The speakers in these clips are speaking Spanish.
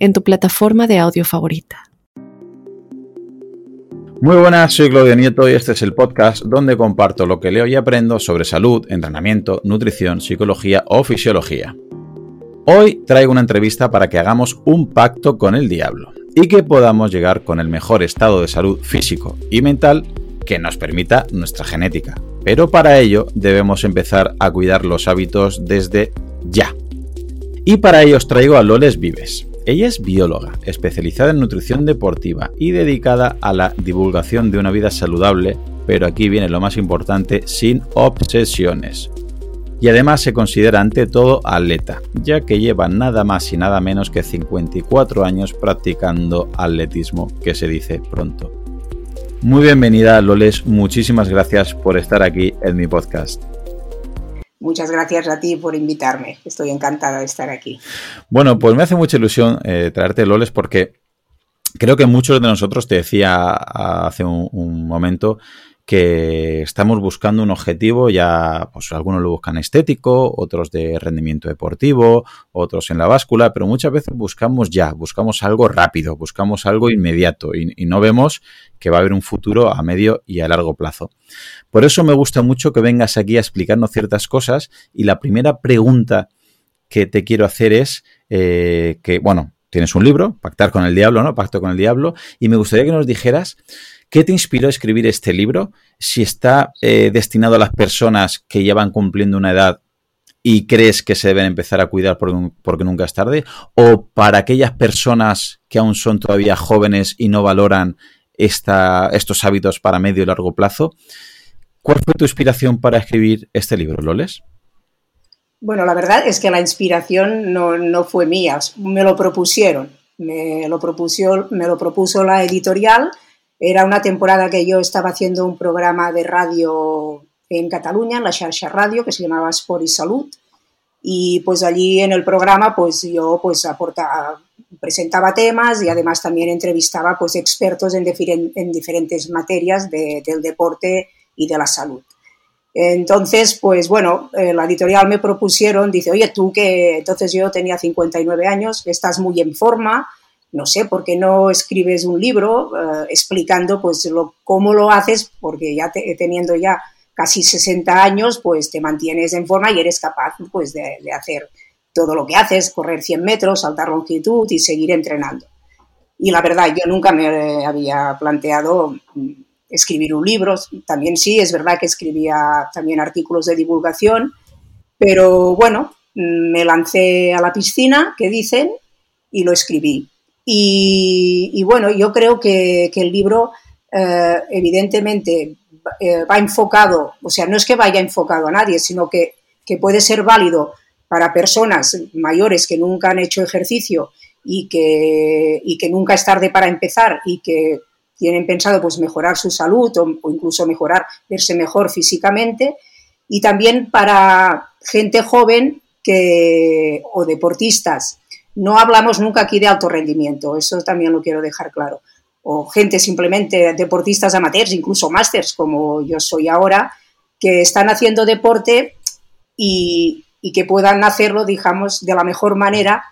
en tu plataforma de audio favorita. Muy buenas, soy Claudio Nieto y este es el podcast donde comparto lo que leo y aprendo sobre salud, entrenamiento, nutrición, psicología o fisiología. Hoy traigo una entrevista para que hagamos un pacto con el diablo y que podamos llegar con el mejor estado de salud físico y mental que nos permita nuestra genética. Pero para ello debemos empezar a cuidar los hábitos desde ya. Y para ello os traigo a Loles Vives. Ella es bióloga, especializada en nutrición deportiva y dedicada a la divulgación de una vida saludable, pero aquí viene lo más importante, sin obsesiones. Y además se considera ante todo atleta, ya que lleva nada más y nada menos que 54 años practicando atletismo, que se dice pronto. Muy bienvenida Loles, muchísimas gracias por estar aquí en mi podcast. Muchas gracias a ti por invitarme. Estoy encantada de estar aquí. Bueno, pues me hace mucha ilusión eh, traerte Loles porque creo que muchos de nosotros, te decía hace un momento, que estamos buscando un objetivo, ya pues algunos lo buscan estético, otros de rendimiento deportivo, otros en la báscula, pero muchas veces buscamos ya, buscamos algo rápido, buscamos algo inmediato y, no vemos que va a haber un futuro a medio y a largo plazo. Por eso me gusta mucho que vengas aquí a explicarnos ciertas cosas y la primera pregunta que te quiero hacer es eh, que, bueno, tienes un libro, Pactar con el Diablo, ¿no? Pacto con el Diablo, y me gustaría que nos dijeras ¿Qué te inspiró a escribir este libro? Si está eh, destinado a las personas que ya van cumpliendo una edad y crees que se deben empezar a cuidar porque, nunca es tarde, o para aquellas personas que aún son todavía jóvenes y no valoran estos hábitos para medio y largo plazo. ¿Cuál fue tu inspiración para escribir este libro, Loles? Bueno, la verdad es que la inspiración no, fue mía, me lo propusieron. Me lo propuso la editorial era una temporada que yo estaba haciendo un programa de radio en Cataluña, en la Xarxa Radio, que se llamaba Sport y Salud. Y pues allí en el programa pues yo pues aportaba, presentaba temas y además también entrevistaba pues expertos en, en diferentes materias del deporte y de la salud. Entonces, pues bueno, eh, la editorial me propusieron, dice, oye, tú que entonces yo tenía 59 años, estás muy en forma, no sé, ¿por qué no escribes un libro eh, explicando pues lo, cómo lo haces? Porque ya teniendo ya casi 60 años, pues te mantienes en forma y eres capaz pues de, hacer todo lo que haces, correr 100 metros, saltar longitud y seguir entrenando. Y la verdad, yo nunca me había planteado mm, escribir un libro. También sí, es verdad que escribía también artículos de divulgación, pero bueno, mm, me lancé a la piscina, que dicen, y lo escribí. Y, bueno, yo creo que, el libro eh, evidentemente eh, va enfocado, o sea, no es que vaya enfocado a nadie, sino que, puede ser válido para personas mayores que nunca han hecho ejercicio y que, que nunca es tarde para empezar y que tienen pensado pues mejorar su salud o, o, incluso mejorar, verse mejor físicamente. Y también para gente joven que, o deportistas no hablamos nunca aquí de alto rendimiento, eso también lo quiero dejar claro. O gente simplemente, deportistas amateurs, incluso másters, como yo soy ahora, que están haciendo deporte y, que puedan hacerlo, digamos, de la mejor manera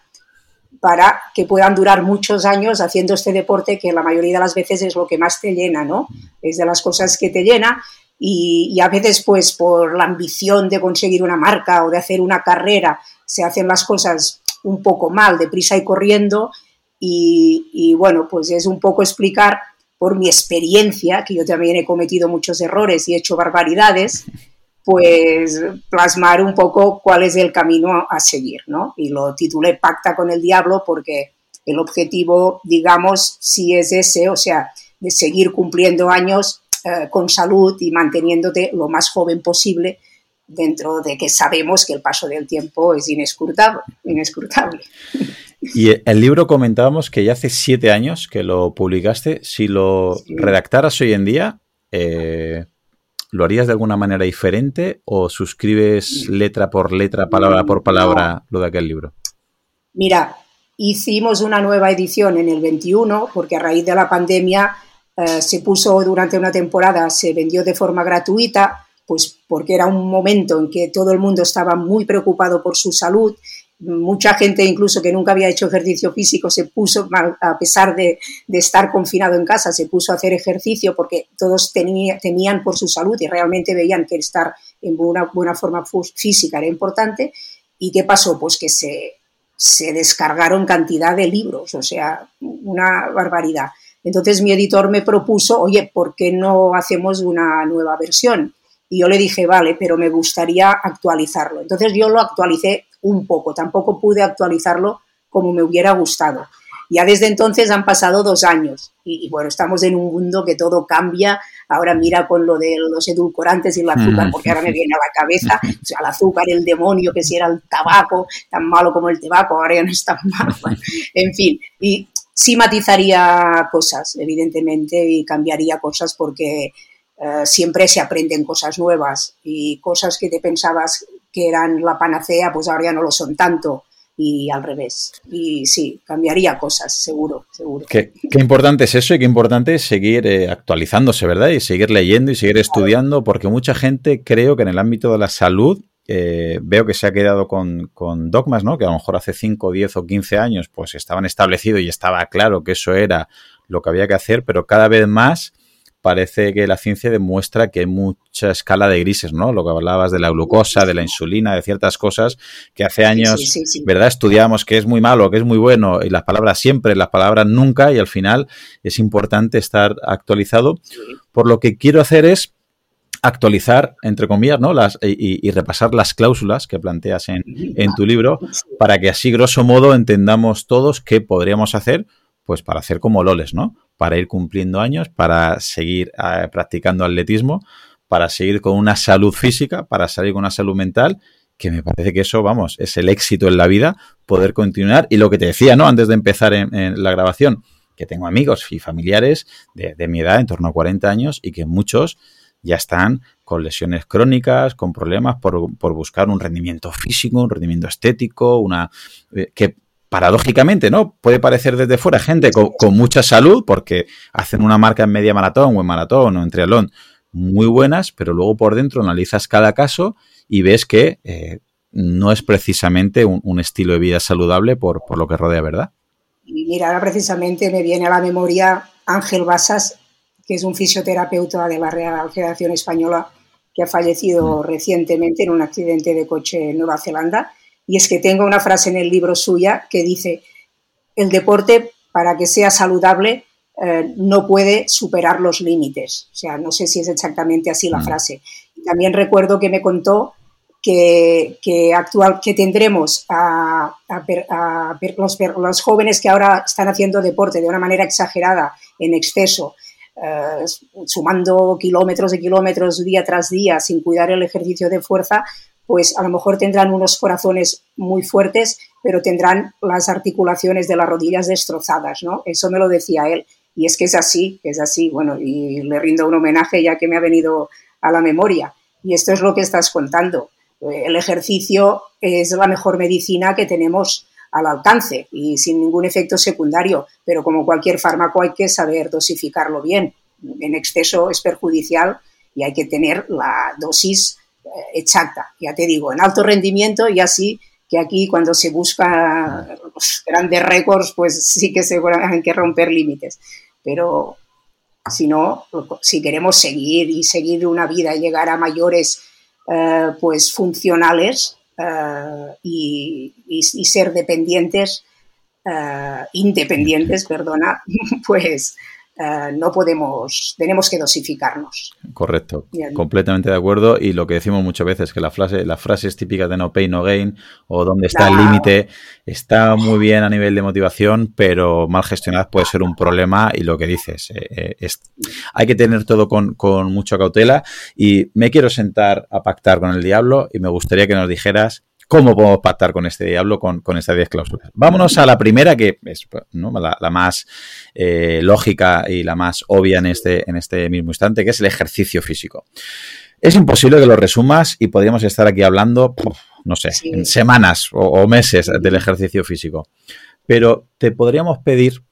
para que puedan durar muchos años haciendo este deporte que la mayoría de las veces es lo que más te llena, ¿no? Es de las cosas que te llena y, y, a veces pues por la ambición de conseguir una marca o de hacer una carrera se hacen las cosas un poco mal, deprisa y corriendo. Y, bueno, pues es un poco explicar por mi experiencia, que yo también he cometido muchos errores y he hecho barbaridades, pues plasmar un poco cuál es el camino a seguir, ¿no? Y lo titulé Pacta con el Diablo porque el objetivo, digamos, sí es ese, o sea, de seguir cumpliendo años eh, con salud y manteniéndote lo más joven posible dentro de que sabemos que el paso del tiempo es inescrutable. inescrutable. Y el libro comentábamos que ya hace siete años que lo publicaste. Si lo redactaras hoy en día, eh, ¿lo harías de alguna manera diferente o suscribes letra por letra, palabra por palabra lo de aquel libro? Mira, hicimos una nueva edición en el 21 porque a raíz de la pandemia eh, se puso durante una temporada, se vendió de forma gratuita, pues porque era un momento en que todo el mundo estaba muy preocupado por su salud mucha gente incluso que nunca había hecho ejercicio físico se puso, a pesar de, estar confinado en casa, se puso a hacer ejercicio porque todos tenían por su salud y realmente veían que estar en una buena forma física era importante. ¿Y qué pasó? Pues que se, se descargaron cantidad de libros, o sea, una barbaridad. Entonces mi editor me propuso, oye, ¿por qué no hacemos una nueva versión? Y yo le dije, vale, pero me gustaría actualizarlo. Entonces yo lo actualicé un poco, tampoco pude actualizarlo como me hubiera gustado. Ya desde entonces han pasado dos años y, bueno, estamos en un mundo que todo cambia. Ahora mira con lo de los edulcorantes y el azúcar, porque ahora me viene a la cabeza o sea, el azúcar, el demonio, que si era el tabaco, tan malo como el tabaco, ahora ya no es tan malo. En fin, y sí matizaría cosas, evidentemente, y cambiaría cosas porque eh, siempre se aprenden cosas nuevas y cosas que te pensabas que eran la panacea, pues ahora ya no lo son tanto y al revés. Y sí, cambiaría cosas, seguro, seguro. Qué, importante es eso y qué importante es seguir eh, actualizándose, ¿verdad? Y seguir leyendo y seguir estudiando, porque mucha gente creo que en el ámbito de la salud eh, veo que se ha quedado con, con, dogmas, ¿no? Que a lo mejor hace 5, 10 o 15 años pues estaban establecidos y estaba claro que eso era lo que había que hacer, pero cada vez más parece que la ciencia demuestra que hay mucha escala de grises, ¿no? Lo que hablabas de la glucosa, de la insulina, de ciertas cosas que hace años, ¿verdad? Estudiamos que es muy malo, que es muy bueno, y las palabras siempre, las palabras nunca, y al final es importante estar actualizado. Por lo que quiero hacer es actualizar, entre comillas, ¿no? Las, y, repasar las cláusulas que planteas en, en tu libro para que así, grosso modo, entendamos todos qué podríamos hacer pues para hacer como Loles, ¿no? Para ir cumpliendo años, para seguir eh, practicando atletismo, para seguir con una salud física, para salir con una salud mental, que me parece que eso, vamos, es el éxito en la vida, poder continuar. Y lo que te decía, ¿no? Antes de empezar en, la grabación, que tengo amigos y familiares de, mi edad, en torno a 40 años, y que muchos ya están con lesiones crónicas, con problemas por, por buscar un rendimiento físico, un rendimiento estético, una eh, que paradójicamente, ¿no? Puede parecer desde fuera gente con, mucha salud porque hacen una marca en media maratón o en maratón o en triatlón muy buenas, pero luego por dentro analizas cada caso y ves que eh, no es precisamente un, estilo de vida saludable por, por, lo que rodea, ¿verdad? Y mira, ahora precisamente me viene a la memoria Ángel Basas, que es un fisioterapeuta de la Real Federación Española que ha fallecido mm. recientemente en un accidente de coche en Nueva Zelanda y es que tengo una frase en el libro suya que dice, el deporte, para que sea saludable, eh, no puede superar los límites. O sea, no sé si es exactamente así la mm. frase. también recuerdo que me contó que, actual, que tendremos a, los, los, jóvenes que ahora están haciendo deporte de una manera exagerada, en exceso, eh, sumando kilómetros y kilómetros día tras día sin cuidar el ejercicio de fuerza, pues a lo mejor tendrán unos corazones muy fuertes, pero tendrán las articulaciones de las rodillas destrozadas, ¿no? Eso me lo decía él. Y es que es así, es así. Bueno, y le rindo un homenaje ya que me ha venido a la memoria. Y esto es lo que estás contando. El ejercicio es la mejor medicina que tenemos al alcance y sin ningún efecto secundario, pero como cualquier fármaco hay que saber dosificarlo bien. En exceso es perjudicial y hay que tener la dosis exacta, ya te digo, en alto rendimiento y así que aquí cuando se busca grandes récords, pues sí que se hay que romper límites. Pero si no, si queremos seguir y seguir una vida y llegar a mayores eh, pues funcionales eh, y, ser dependientes, eh, independientes, perdona, pues eh, no podemos, tenemos que dosificarnos. Correcto, completamente de acuerdo. Y lo que decimos muchas veces, que la frase, las frases típicas de no pain, no gain, o dónde está el límite, está muy bien a nivel de motivación, pero mal gestionadas puede ser un problema. Y lo que dices, eh, eh, hay que tener todo con, con mucha cautela. Y me quiero sentar a pactar con el diablo y me gustaría que nos dijeras ¿Cómo podemos pactar con este diablo, con, con estas 10 cláusulas? Vámonos a la primera, que es la, más eh, lógica y la más obvia en este, en este mismo instante, que es el ejercicio físico. Es imposible que lo resumas y podríamos estar aquí hablando, no sé, en semanas o, meses del ejercicio físico. Pero te podríamos pedir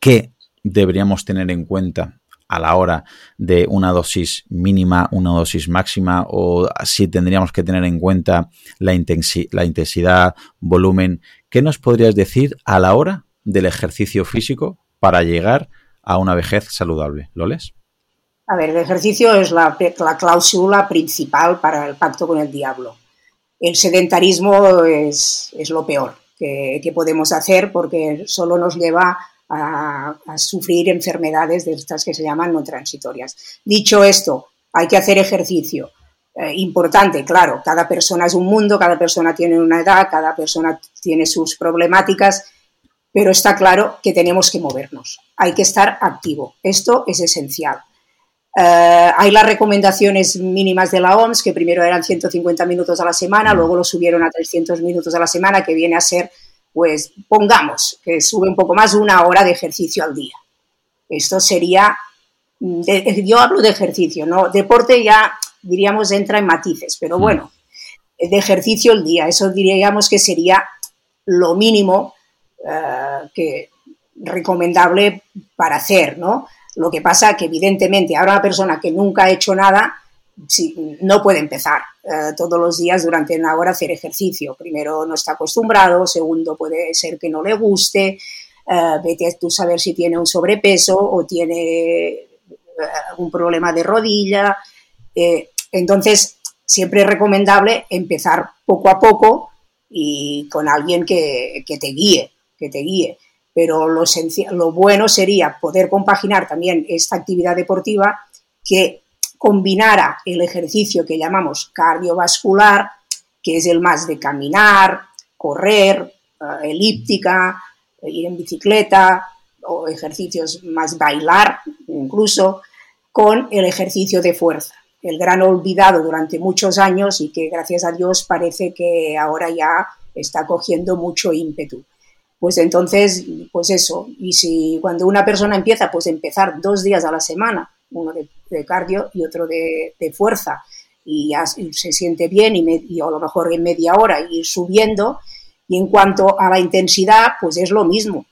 qué deberíamos tener en cuenta a la hora de una dosis mínima, una dosis máxima, o si tendríamos que tener en cuenta la, intensidad, volumen. ¿Qué nos podrías decir a la hora del ejercicio físico para llegar a una vejez saludable? ¿Lo lees? A ver, el ejercicio es la, cláusula principal para el pacto con el diablo. El sedentarismo es, lo peor que, que podemos hacer porque solo nos lleva a, sufrir enfermedades de estas que se llaman no transitorias. Dicho esto, hay que hacer ejercicio. Eh, importante, claro, cada persona es un mundo, cada persona tiene una edad, cada persona tiene sus problemáticas, pero está claro que tenemos que movernos, hay que estar activo, esto es esencial. Eh, hay las recomendaciones mínimas de la OMS, que primero eran 150 minutos a la semana, luego lo subieron a 300 minutos a la semana, que viene a ser pues pongamos que sube un poco más de una hora de ejercicio al día. Esto sería, yo hablo de ejercicio, ¿no? Deporte ya diríamos entra en matices, pero mm. bueno, de ejercicio al día, eso diríamos que sería lo mínimo eh, que recomendable para hacer, ¿no? Lo que pasa que evidentemente ahora una persona que nunca ha hecho nada, no puede empezar eh, todos los días durante una hora a hacer ejercicio. Primero no está acostumbrado, segundo puede ser que no le guste, uh, vete tú saber si tiene un sobrepeso o tiene eh, un problema de rodilla. entonces, siempre es recomendable empezar poco a poco y con alguien que, que te guíe, que te guíe. Pero lo, lo bueno sería poder compaginar también esta actividad deportiva que combinara el ejercicio que llamamos cardiovascular, que es el más de caminar, correr, eh, elíptica, ir en bicicleta o ejercicios más bailar incluso, con el ejercicio de fuerza, el gran olvidado durante muchos años y que gracias a Dios parece que ahora ya está cogiendo mucho ímpetu. Pues entonces, pues eso, y si cuando una persona empieza, pues empezar dos días a la semana, uno de, cardio y otro de, fuerza, y ya se siente bien y, a lo mejor en media hora ir subiendo. Y en cuanto a la intensidad, pues es lo mismo.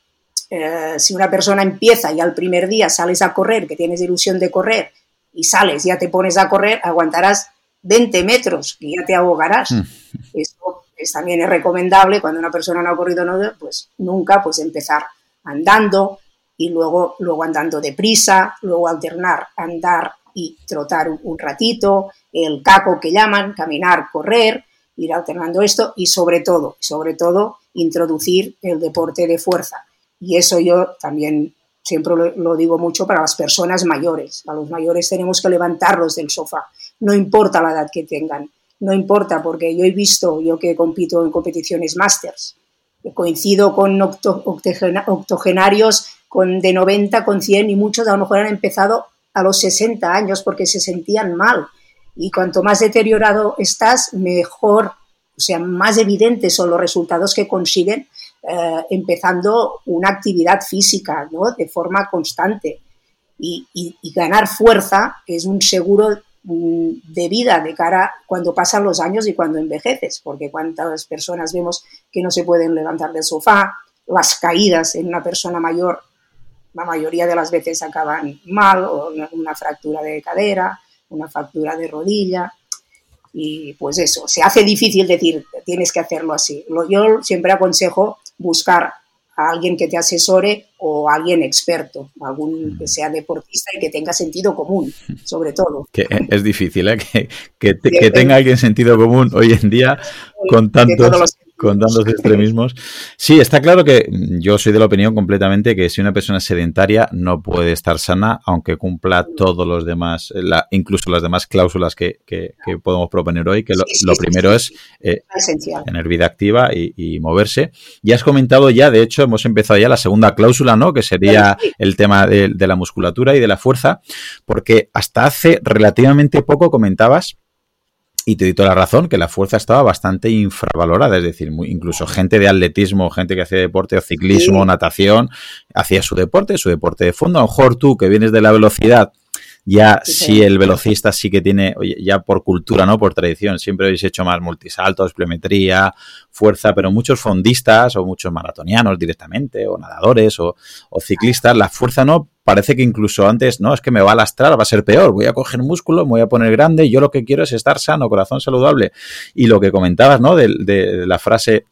Eh, si una persona empieza y al primer día sales a correr, que tienes ilusión de correr, y sales, ya te pones a correr, aguantarás 20 metros y ya te ahogarás. Mm. Eso es, también es recomendable cuando una persona no ha corrido pues nunca pues empezar andando, y luego, luego andando deprisa, luego alternar andar y trotar un, ratito, el caco que llaman, caminar, correr, ir alternando esto y sobre todo, sobre todo, introducir el deporte de fuerza. Y eso yo también siempre lo, lo, digo mucho para las personas mayores. A los mayores tenemos que levantarlos del sofá, no importa la edad que tengan, no importa, porque yo he visto, yo que compito en competiciones másters, coincido con octogenarios de 90, con 100 y muchos a lo mejor han empezado a los 60 años porque se sentían mal. Y cuanto más deteriorado estás, mejor, o sea, más evidentes son los resultados que consiguen eh, empezando una actividad física, ¿no? De forma constante. Y, y, ganar fuerza es un seguro mm, de vida de cara cuando pasan los años y cuando envejeces, porque cuántas personas vemos que no se pueden levantar del sofá, las caídas en una persona mayor la mayoría de las veces acaban mal, o una, fractura de cadera, una fractura de rodilla, y pues eso, se hace difícil decir, tienes que hacerlo así. Yo siempre aconsejo buscar a alguien que te asesore o a alguien experto, algún que sea deportista y que tenga sentido común, sobre todo. Que es difícil, ¿eh? que, que, tenga alguien sentido común hoy en día con tantos con tantos extremismos. Sí, está claro que yo soy de la opinión completamente que si una persona es sedentaria no puede estar sana, aunque cumpla todos los demás, la, incluso las demás cláusulas que, que, podemos proponer hoy, que lo, primero es eh, tener vida activa y, moverse. Ya has comentado ya, de hecho, hemos empezado ya la segunda cláusula, ¿no? Que sería el tema de, de la musculatura y de la fuerza, porque hasta hace relativamente poco comentabas y te doy toda la razón, que la fuerza estaba bastante infravalorada, es decir, incluso gente de atletismo, gente que hacía deporte o ciclismo, natación, hacía su deporte, su deporte de fondo. A lo mejor tú que vienes de la velocidad, ya si el velocista sí que tiene, ya por cultura, ¿no? Por tradición, siempre habéis hecho más multisaltos, pliometría, fuerza, pero muchos fondistas o muchos maratonianos directamente, o nadadores o, ciclistas, la fuerza no, parece que incluso antes, no, es que me va a lastrar, va a ser peor, voy a coger músculo, me voy a poner grande, yo lo que quiero es estar sano, corazón saludable. Y lo que comentabas, ¿no? De, de la frase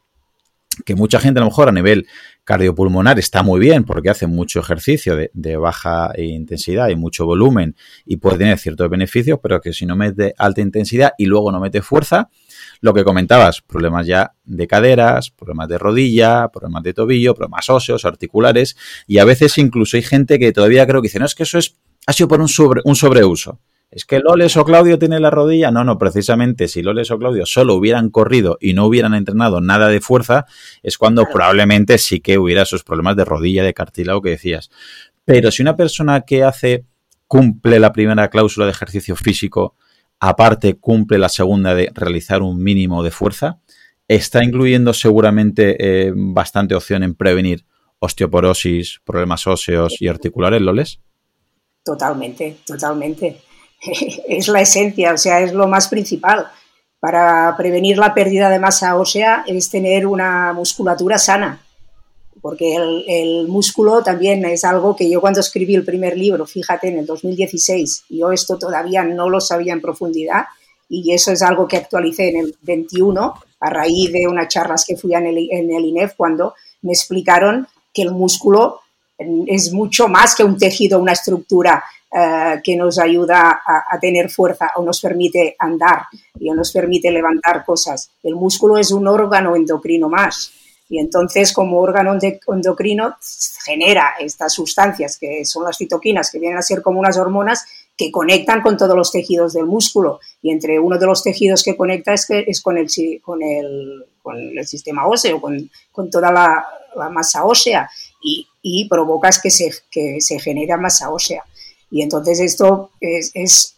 que mucha gente a lo mejor a nivel cardiopulmonar está muy bien porque hace mucho ejercicio de, baja intensidad y mucho volumen y puede tener ciertos beneficios, pero que si no mete alta intensidad y luego no mete fuerza, lo que comentabas, problemas ya de caderas, problemas de rodilla, problemas de tobillo, problemas óseos, articulares y a veces incluso hay gente que todavía creo que dice, no, es que eso es, ha sido por un, sobre, un sobreuso es que Loles o Claudio tiene la rodilla. No, no, precisamente si Loles o Claudio solo hubieran corrido y no hubieran entrenado nada de fuerza, es cuando probablemente sí que hubiera esos problemas de rodilla, de cartílago que decías. Pero si una persona que hace, cumple la primera cláusula de ejercicio físico, aparte cumple la segunda de realizar un mínimo de fuerza, está incluyendo seguramente eh, bastante opción en prevenir osteoporosis, problemas óseos y articulares, Loles. Totalmente, totalmente. es la esencia, o sea, es lo más principal. Para prevenir la pérdida de masa ósea es tener una musculatura sana, porque el, músculo también es algo que yo cuando escribí el primer libro, fíjate, en el 2016, yo esto todavía no lo sabía en profundidad y eso es algo que actualicé en el 21 a raíz de unas charlas que fui en el, en el INEF cuando me explicaron que el músculo es mucho más que un tejido, una estructura eh, que nos ayuda a, tener fuerza o nos permite andar y nos permite levantar cosas. El músculo es un órgano endocrino más y entonces como órgano endocrino genera estas sustancias que son las citoquinas, que vienen a ser como unas hormonas que conectan con todos los tejidos del músculo y entre uno de los tejidos que conecta es, es con, el, con, el, con el sistema óseo, con, con toda la, la, masa ósea y, y provocas que se, que se genera masa ósea. Y entonces esto es,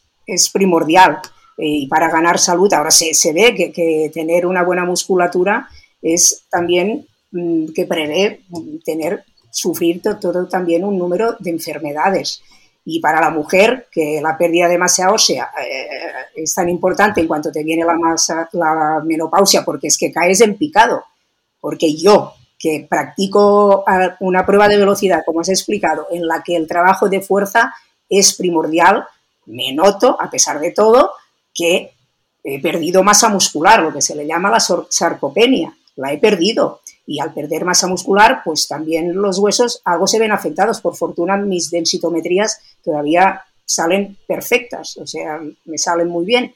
primordial. Eh, y para ganar salud, ahora se, ve que, tener una buena musculatura es también mm, que prevé tener, sufrir todo, también un número de enfermedades. Y para la mujer, que la pérdida de masa ósea eh, es tan importante en cuanto te viene la, masa, la menopausia, porque es que caes en picado. Porque yo, que practico una prueba de velocidad, como os he explicado, en la que el trabajo de fuerza es primordial, me noto, a pesar de todo, que he perdido masa muscular, lo que se le llama la sarcopenia, la he perdido. Y al perder masa muscular, pues también los huesos algo se ven afectados. Por fortuna, mis densitometrías todavía salen perfectas, o sea, me salen muy bien.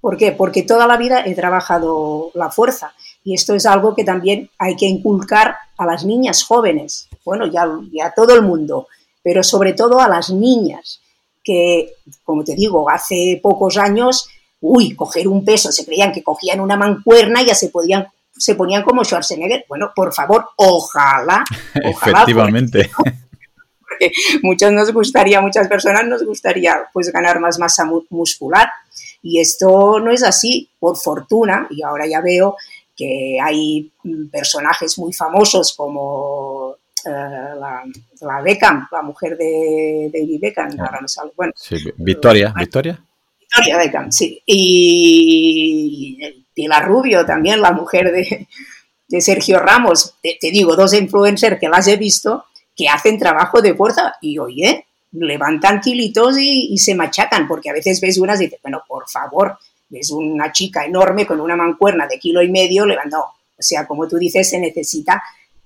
¿Por qué? Porque toda la vida he trabajado la fuerza. Y esto es algo que también hay que inculcar a las niñas jóvenes, bueno, ya, ya todo el mundo, pero sobre todo a las niñas, que, como te digo, hace pocos años, uy, coger un peso, se creían que cogían una mancuerna y ya se podían se ponían como Schwarzenegger. Bueno, por favor, ojalá. Efectivamente. Porque muchos nos gustaría, muchas personas nos gustaría pues ganar más masa muscular. Y esto no es así, por fortuna, y ahora ya veo que hay mm, personajes muy famosos como eh, la, la, Beckham, la mujer de David Beckham, ahora no sale. Bueno, Victoria, Victoria. Victoria Beckham, sí. Y Pilar Rubio también, la mujer de, de Sergio Ramos. Te, digo, dos influencers que las he visto que hacen trabajo de fuerza y oye, levantan kilitos y, se machacan, porque a veces ves unas y dices, bueno, por favor, ves una chica enorme con una mancuerna de kilo y medio levantando. O sea, como tú dices, se necesita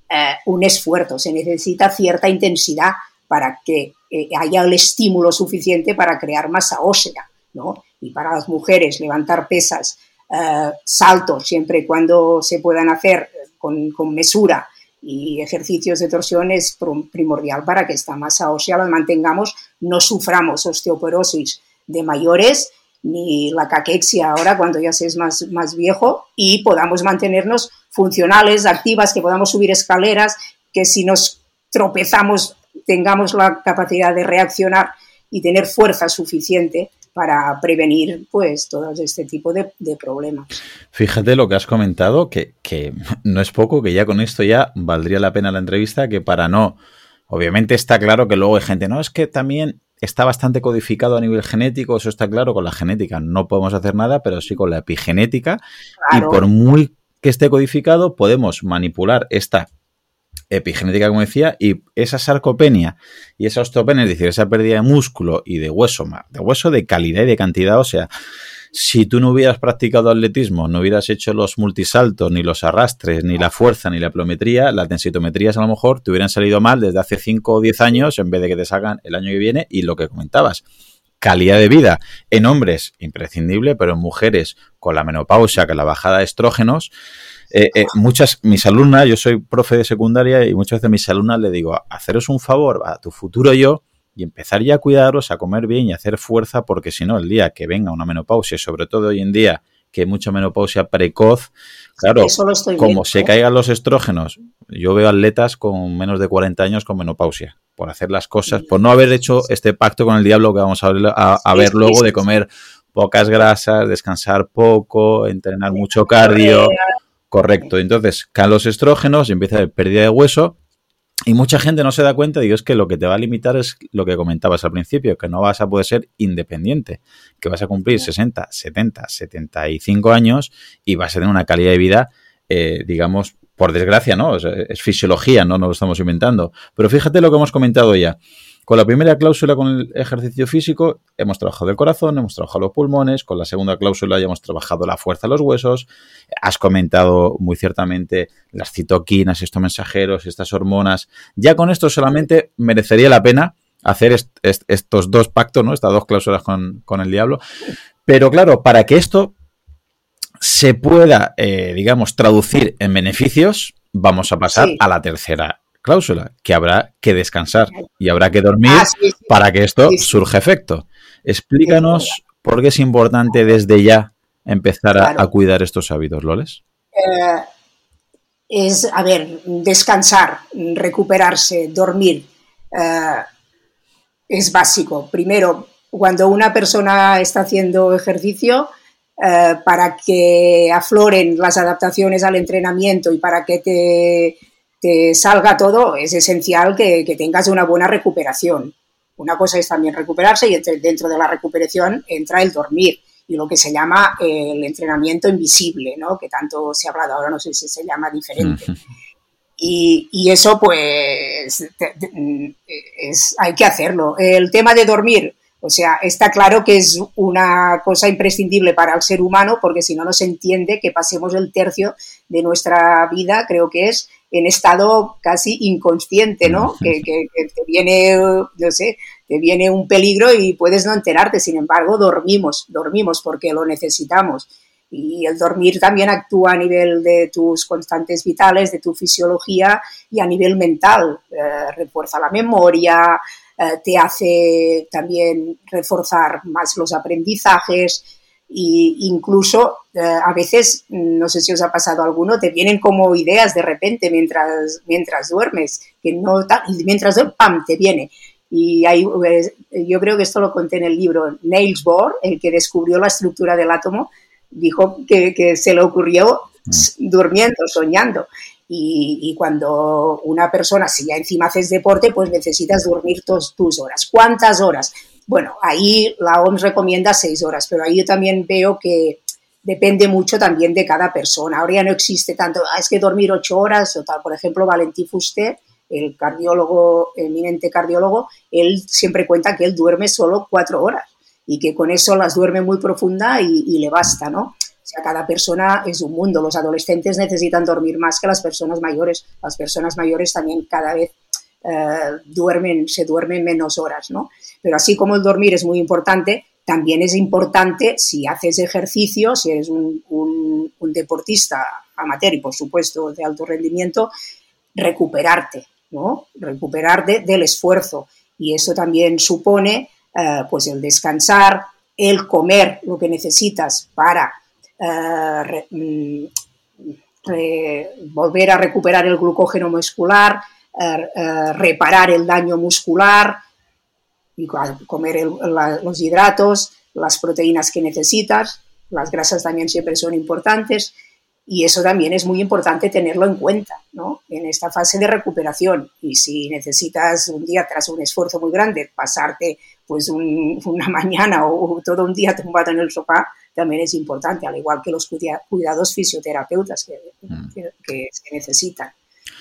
eh, un esfuerzo, se necesita cierta intensidad para que eh, haya el estímulo suficiente para crear masa ósea, ¿no? Y para las mujeres levantar pesas, eh, saltos, siempre y cuando se puedan hacer con, con, mesura y ejercicios de torsión es primordial para que esta masa ósea la mantengamos, no suframos osteoporosis de mayores ni la caquexia ahora cuando ya se es más, más viejo y podamos mantenernos funcionales, activas, que podamos subir escaleras, que si nos tropezamos tengamos la capacidad de reaccionar y tener fuerza suficiente para prevenir pues todo este tipo de, problemas. Fíjate lo que has comentado, que, que, no es poco, que ya con esto ya valdría la pena la entrevista, que para no, obviamente está claro que luego hay gente, no, es que también está bastante codificado a nivel genético, eso está claro, con la genética no podemos hacer nada, pero sí con la epigenética, y por muy que esté codificado, podemos manipular esta epigenética, como decía, y esa sarcopenia y esa osteopenia, es decir, esa pérdida de músculo y de hueso, de hueso de calidad y de cantidad, o sea, si tú no hubieras practicado atletismo, no hubieras hecho los multisaltos, ni los arrastres, ni la fuerza, ni la plometría, las densitometrías a lo mejor te hubieran salido mal desde hace 5 o 10 años en vez de que te salgan el año que viene y lo que comentabas. Calidad de vida en hombres imprescindible, pero en mujeres con la menopausia, con la bajada de estrógenos, eh, eh, muchas, mis alumnas, yo soy profe de secundaria y muchas veces mis alumnas le digo, haceros un favor a tu futuro yo y empezar ya a cuidaros, a comer bien y a hacer fuerza, porque si no, el día que venga una menopausia, sobre todo hoy en día, que hay mucha menopausia precoz, claro, como se ¿eh? caigan los estrógenos, yo veo atletas con menos de 40 años con menopausia, por hacer las cosas, por no haber hecho este pacto con el diablo que vamos a, ver luego de comer pocas grasas, descansar poco, entrenar mucho cardio. Correcto. Entonces, caen los estrógenos y empieza a haber pérdida de hueso. Y mucha gente no se da cuenta, digo, es que lo que te va a limitar es lo que comentabas al principio, que no vas a poder ser independiente, que vas a cumplir 60, 70, 75 años y vas a tener una calidad de vida, eh, digamos, por desgracia, ¿no? es fisiología, no nos lo estamos inventando. Pero fíjate lo que hemos comentado ya. Con la primera cláusula con el ejercicio físico hemos trabajado el corazón, hemos trabajado los pulmones, con la segunda cláusula ya hemos trabajado la fuerza de los huesos, has comentado muy ciertamente las citoquinas, estos mensajeros, estas hormonas. Ya con esto solamente merecería la pena hacer estos dos pactos, ¿no? Estas dos cláusulas con, el diablo. Pero claro, para que esto se pueda, eh, digamos, traducir en beneficios, vamos a pasar a la tercera cláusula, que habrá que descansar y habrá que dormir ah, para que esto surja efecto. Explícanos por qué es importante desde ya empezar a, cuidar estos hábitos, Loles. Eh, es, a ver, descansar, recuperarse, dormir. Eh, es básico. Primero, cuando una persona está haciendo ejercicio, eh, para que afloren las adaptaciones al entrenamiento y para que te salga todo, es esencial que, tengas una buena recuperación. Una cosa es también recuperarse y dentro de la recuperación entra el dormir y lo que se llama el entrenamiento invisible, ¿no? que tanto se ha hablado, ahora no sé si se llama diferente. Y, eso pues es, hay que hacerlo. El tema de dormir, o sea, está claro que es una cosa imprescindible para el ser humano porque si no, no se entiende que pasemos el tercio de nuestra vida, creo que es, en estado casi inconsciente, ¿no? Que, te viene, no sé, te viene un peligro y puedes no enterarte, sin embargo, dormimos, dormimos porque lo necesitamos. Y el dormir también actúa a nivel de tus constantes vitales, de tu fisiología y a nivel mental. Eh, refuerza la memoria, eh, te hace también reforzar más los aprendizajes, y incluso eh, a veces, no sé si os ha pasado alguno, te vienen como ideas de repente mientras, mientras duermes, que no mientras duermes, ¡pam!, te viene. Y hay, yo creo que esto lo conté en el libro. Niels Bohr, el que descubrió la estructura del átomo, dijo que, que se le ocurrió mm. durmiendo, soñando. Y, cuando una persona, si ya encima haces deporte, pues necesitas dormir tus, tus horas. ¿Cuántas horas? Bueno, ahí la OMS recomienda seis horas, pero ahí yo también veo que depende mucho también de cada persona. Ahora ya no existe tanto, ah, es que dormir ocho horas o tal. Por ejemplo, Valentín Fuster, el cardiólogo, eminente cardiólogo, él siempre cuenta que él duerme solo cuatro horas y que con eso las duerme muy profunda y, le basta, ¿no? Cada persona es un mundo. Los adolescentes necesitan dormir más que las personas mayores. Las personas mayores también cada vez eh, duermen, se duermen menos horas, ¿no? Pero así como el dormir es muy importante, también es importante si haces ejercicio, si eres un, deportista amateur y por supuesto de alto rendimiento, recuperarte, ¿no? Recuperarte del esfuerzo. Y eso también supone eh, pues el descansar, el comer lo que necesitas para eh, mm, volver a recuperar el glucógeno muscular, eh, eh, reparar el daño muscular y comer los hidratos, las proteínas que necesitas, las grasas también siempre son importantes y eso también es muy importante tenerlo en cuenta ¿no? en esta fase de recuperación. Y si necesitas un día tras un esfuerzo muy grande pasarte pues una mañana o todo un día tumbado en el sofá, también es importante, al igual que los cuidados fisioterapeutas que, mm. que, se necesitan.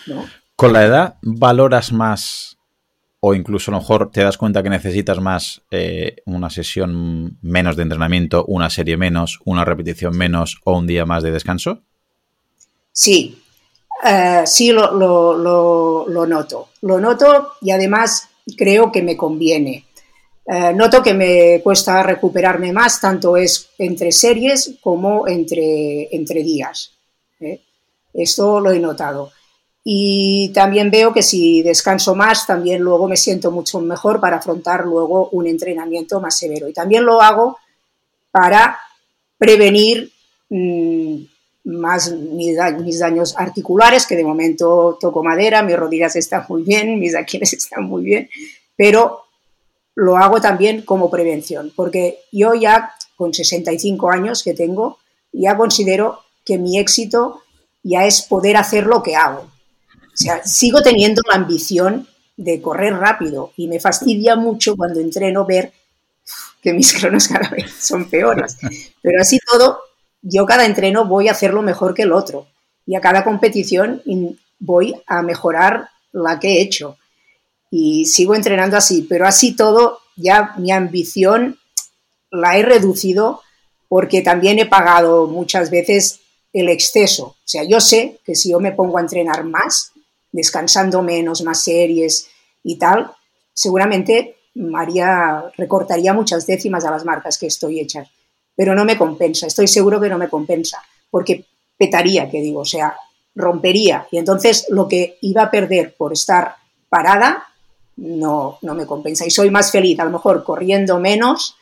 ¿no? ¿Con la edad valoras más o incluso a lo mejor te das cuenta que necesitas más eh, una sesión menos de entrenamiento, una serie menos, una repetición menos o un día más de descanso? Sí, eh, sí lo, lo, noto. Lo noto y además creo que me conviene. Eh, noto que me cuesta recuperarme más, tanto es entre series como entre, entre días. ¿eh? Esto lo he notado. Y también veo que si descanso más, también luego me siento mucho mejor para afrontar luego un entrenamiento más severo. Y también lo hago para prevenir mm, más mis, daños articulares, que de momento toco madera, mis rodillas están muy bien, mis aquiles están muy bien, pero lo hago también como prevención, porque yo ya con 65 años que tengo, ya considero que mi éxito ya es poder hacer lo que hago. O sea, sigo teniendo la ambición de correr rápido y me fastidia mucho cuando entreno ver que mis cronos cada vez son peores. Pero así todo, yo cada entreno voy a hacerlo mejor que el otro y a cada competición voy a mejorar la que he hecho. Y sigo entrenando así, pero así todo ya mi ambición la he reducido porque también he pagado muchas veces el exceso. O sea, yo sé que si yo me pongo a entrenar más, descansando menos, más series y tal, seguramente María recortaría muchas décimas a las marcas que estoy hechas pero no me compensa, estoy seguro que no me compensa, porque petaría, que digo, o sea, rompería. Y entonces lo que iba a perder por estar parada no, no me compensa. Y soy más feliz, a lo mejor corriendo menos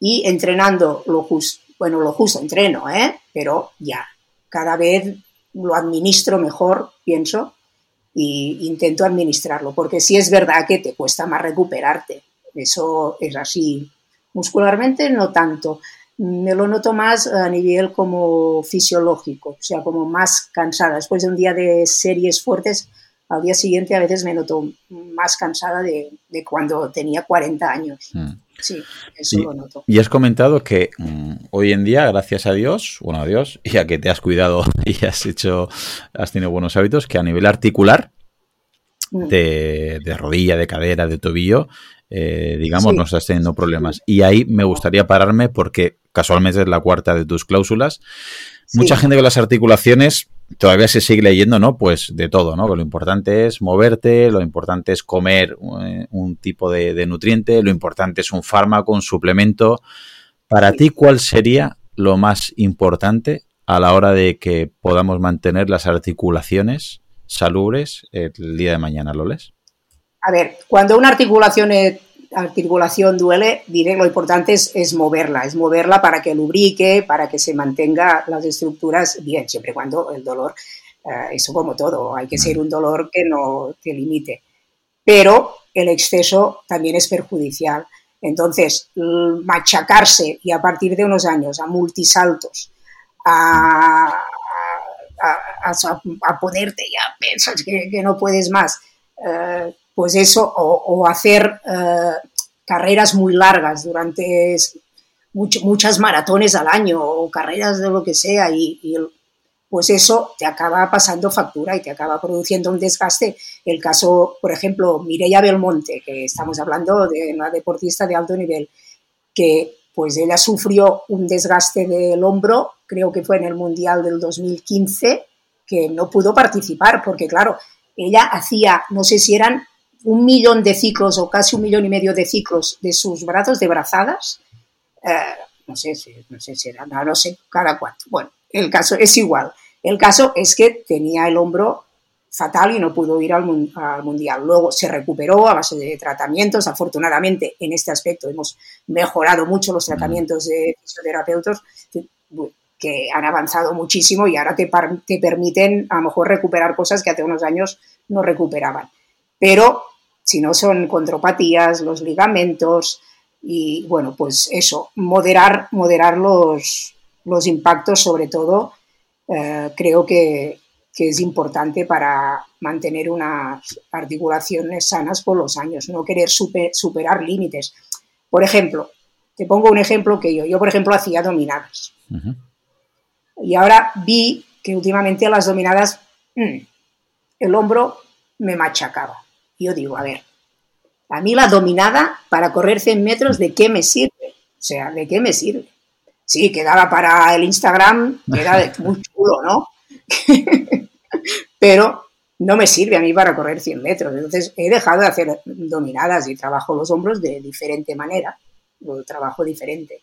y entrenando lo justo. Bueno, lo justo entreno, ¿eh? Pero ya, cada vez lo administro mejor, pienso, y intento administrarlo, porque sí es verdad que te cuesta más recuperarte. Eso es así. Muscularmente no tanto me lo noto más a nivel como fisiológico, o sea, como más cansada. Después de un día de series fuertes, al día siguiente a veces me noto más cansada de, cuando tenía 40 años. Mm. Sí, eso lo noto. Y has comentado que mm, hoy en día, gracias a Dios, bueno, a Dios, y a que te has cuidado y has hecho, has tenido buenos hábitos, que a nivel articular, mm. de, de rodilla, de cadera, de tobillo, eh, digamos, no estás teniendo problemas. Y ahí me gustaría pararme porque casualmente es la cuarta de tus cláusulas. Mucha gente con las articulaciones todavía se sigue leyendo, ¿no? Pues de todo, ¿no? Que lo importante es moverte, lo importante es comer eh, un tipo de, nutriente, lo importante es un fármaco, un suplemento. Para ti, ¿cuál sería lo más importante a la hora de que podamos mantener las articulaciones salubres el día de mañana, ¿Loles? A ver, cuando una articulación, articulación duele, diré lo importante es, moverla, es moverla para que lubrique, para que se mantenga las estructuras bien, siempre cuando el dolor, eh, eso como todo, hay que ser un dolor que no te limite. Pero el exceso también es perjudicial. Entonces, machacarse y a partir de unos años a multisaltos, a, a, ponerte ya, piensas que, no puedes más, eh, pues eso, o, hacer eh, carreras muy largas durante muchas maratones al año o carreras de lo que sea y, pues eso te acaba pasando factura y te acaba produciendo un desgaste. El caso, por ejemplo, Mireia Belmonte, que estamos hablando de una deportista de alto nivel, que pues ella sufrió un desgaste del hombro, creo que fue en el Mundial del 2015, que no pudo participar porque claro, ella hacía, no sé si eran un millón de ciclos o casi un millón y medio de ciclos de sus brazos de brazadas. Eh, no sé si, no sé si era, no, sé cada cuánto. Bueno, el caso es igual. El caso es que tenía el hombro fatal y no pudo ir al, mundial. Luego se recuperó a base de tratamientos. Afortunadamente, en este aspecto hemos mejorado mucho los tratamientos de fisioterapeutas que han avanzado muchísimo y ahora te, te permiten a lo mejor recuperar cosas que hace unos años no recuperaban. Pero si no son contropatías, los ligamentos, Y bueno, pues eso, moderar, moderar los, los impactos sobre todo, eh, creo que, que, es importante para mantener unas articulaciones sanas por los años, no querer superar límites. Por ejemplo, te pongo un ejemplo que yo, yo por ejemplo hacía dominadas. Y ahora vi que últimamente las dominadas, mm, el hombro me machacaba. Yo digo, a ver, a mí la dominada para correr 100 metros, ¿de qué me sirve? O sea, ¿de qué me sirve? Sí, quedaba para el Instagram, era muy chulo, ¿no? Pero no me sirve a mí para correr 100 metros. Entonces he dejado de hacer dominadas y trabajo los hombros de diferente manera, lo trabajo diferente.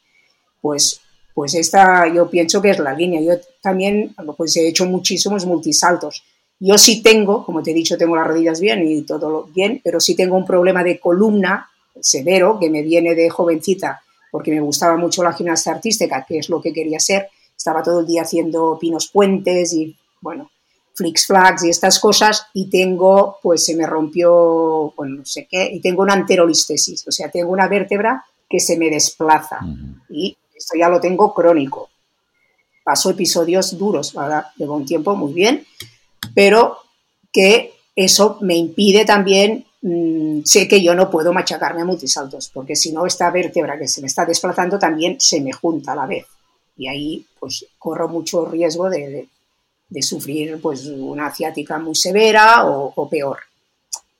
Pues, pues esta yo pienso que es la línea. Yo también pues he hecho muchísimos multisaltos yo sí tengo, como te he dicho, tengo las rodillas bien y todo bien, pero sí tengo un problema de columna severo que me viene de jovencita porque me gustaba mucho la gimnasia artística, que es lo que quería ser. Estaba todo el día haciendo pinos puentes y, bueno, flicks flags y estas cosas y tengo, pues se me rompió, bueno, no sé qué, y tengo una anterolistesis, o sea, tengo una vértebra que se me desplaza y esto ya lo tengo crónico. Paso episodios duros, ahora llevo un tiempo muy bien, pero que eso me impide también, mm, sé que yo no puedo machacarme a multisaltos, porque si no, esta vértebra que se me está desplazando también se me junta a la vez. Y ahí pues corro mucho riesgo de, sufrir pues una ciática muy severa o, peor.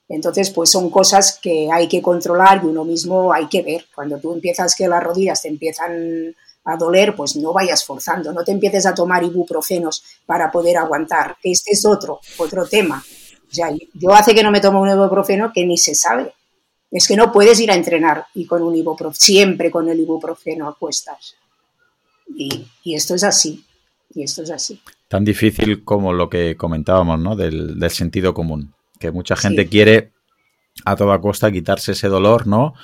Entonces, pues son cosas que hay que controlar y uno mismo hay que ver. Cuando tú empiezas que las rodillas te empiezan a doler, pues no vayas forzando, no te empieces a tomar ibuprofenos para poder aguantar. Este es otro, otro tema. O sea, yo hace que no me tomo un ibuprofeno que ni se sabe. Es que no puedes ir a entrenar y con un ibuprofeno, siempre con el ibuprofeno a cuestas. Y, esto es así. Y esto es así. Tan difícil como lo que comentábamos, ¿no? Del, sentido común. Que mucha gente quiere a toda costa quitarse ese dolor, ¿no?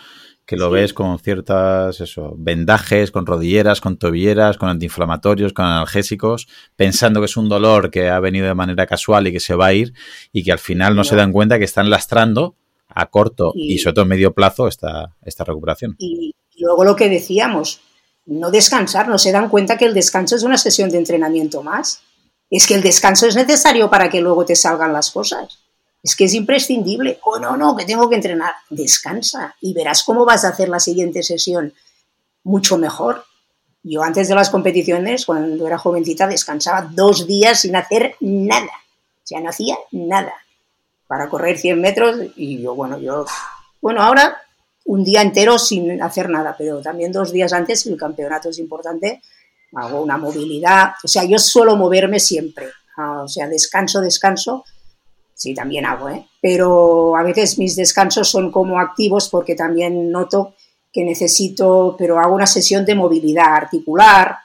Que lo ves con ciertas eso, vendajes, con rodilleras, con tobilleras, con antiinflamatorios, con analgésicos, pensando que es un dolor que ha venido de manera casual y que se va a ir y que al final no, se dan cuenta que están lastrando a corto y, sobre todo a medio plazo esta, esta recuperación. Y, y luego lo que decíamos, no descansar, no se dan cuenta que el descanso es una sesión de entrenamiento más. Es que el descanso es necesario para que luego te salgan las cosas. Es que es imprescindible. O oh, no, no, que tengo que entrenar. Descansa y verás cómo vas a hacer la siguiente sesión mucho mejor. Yo antes de las competiciones, cuando era jovencita, descansaba dos días sin hacer nada. O sea, no hacía nada para correr 100 metros y yo, bueno, yo, bueno, ahora un día entero sin hacer nada, pero también dos días antes, si el campeonato es importante, hago una movilidad. O sea, yo suelo moverme siempre. Ah, o sea, descanso, descanso sí, también hago, ¿eh? pero a veces mis descansos son como activos porque también noto que necesito, pero hago una sesión de movilidad articular,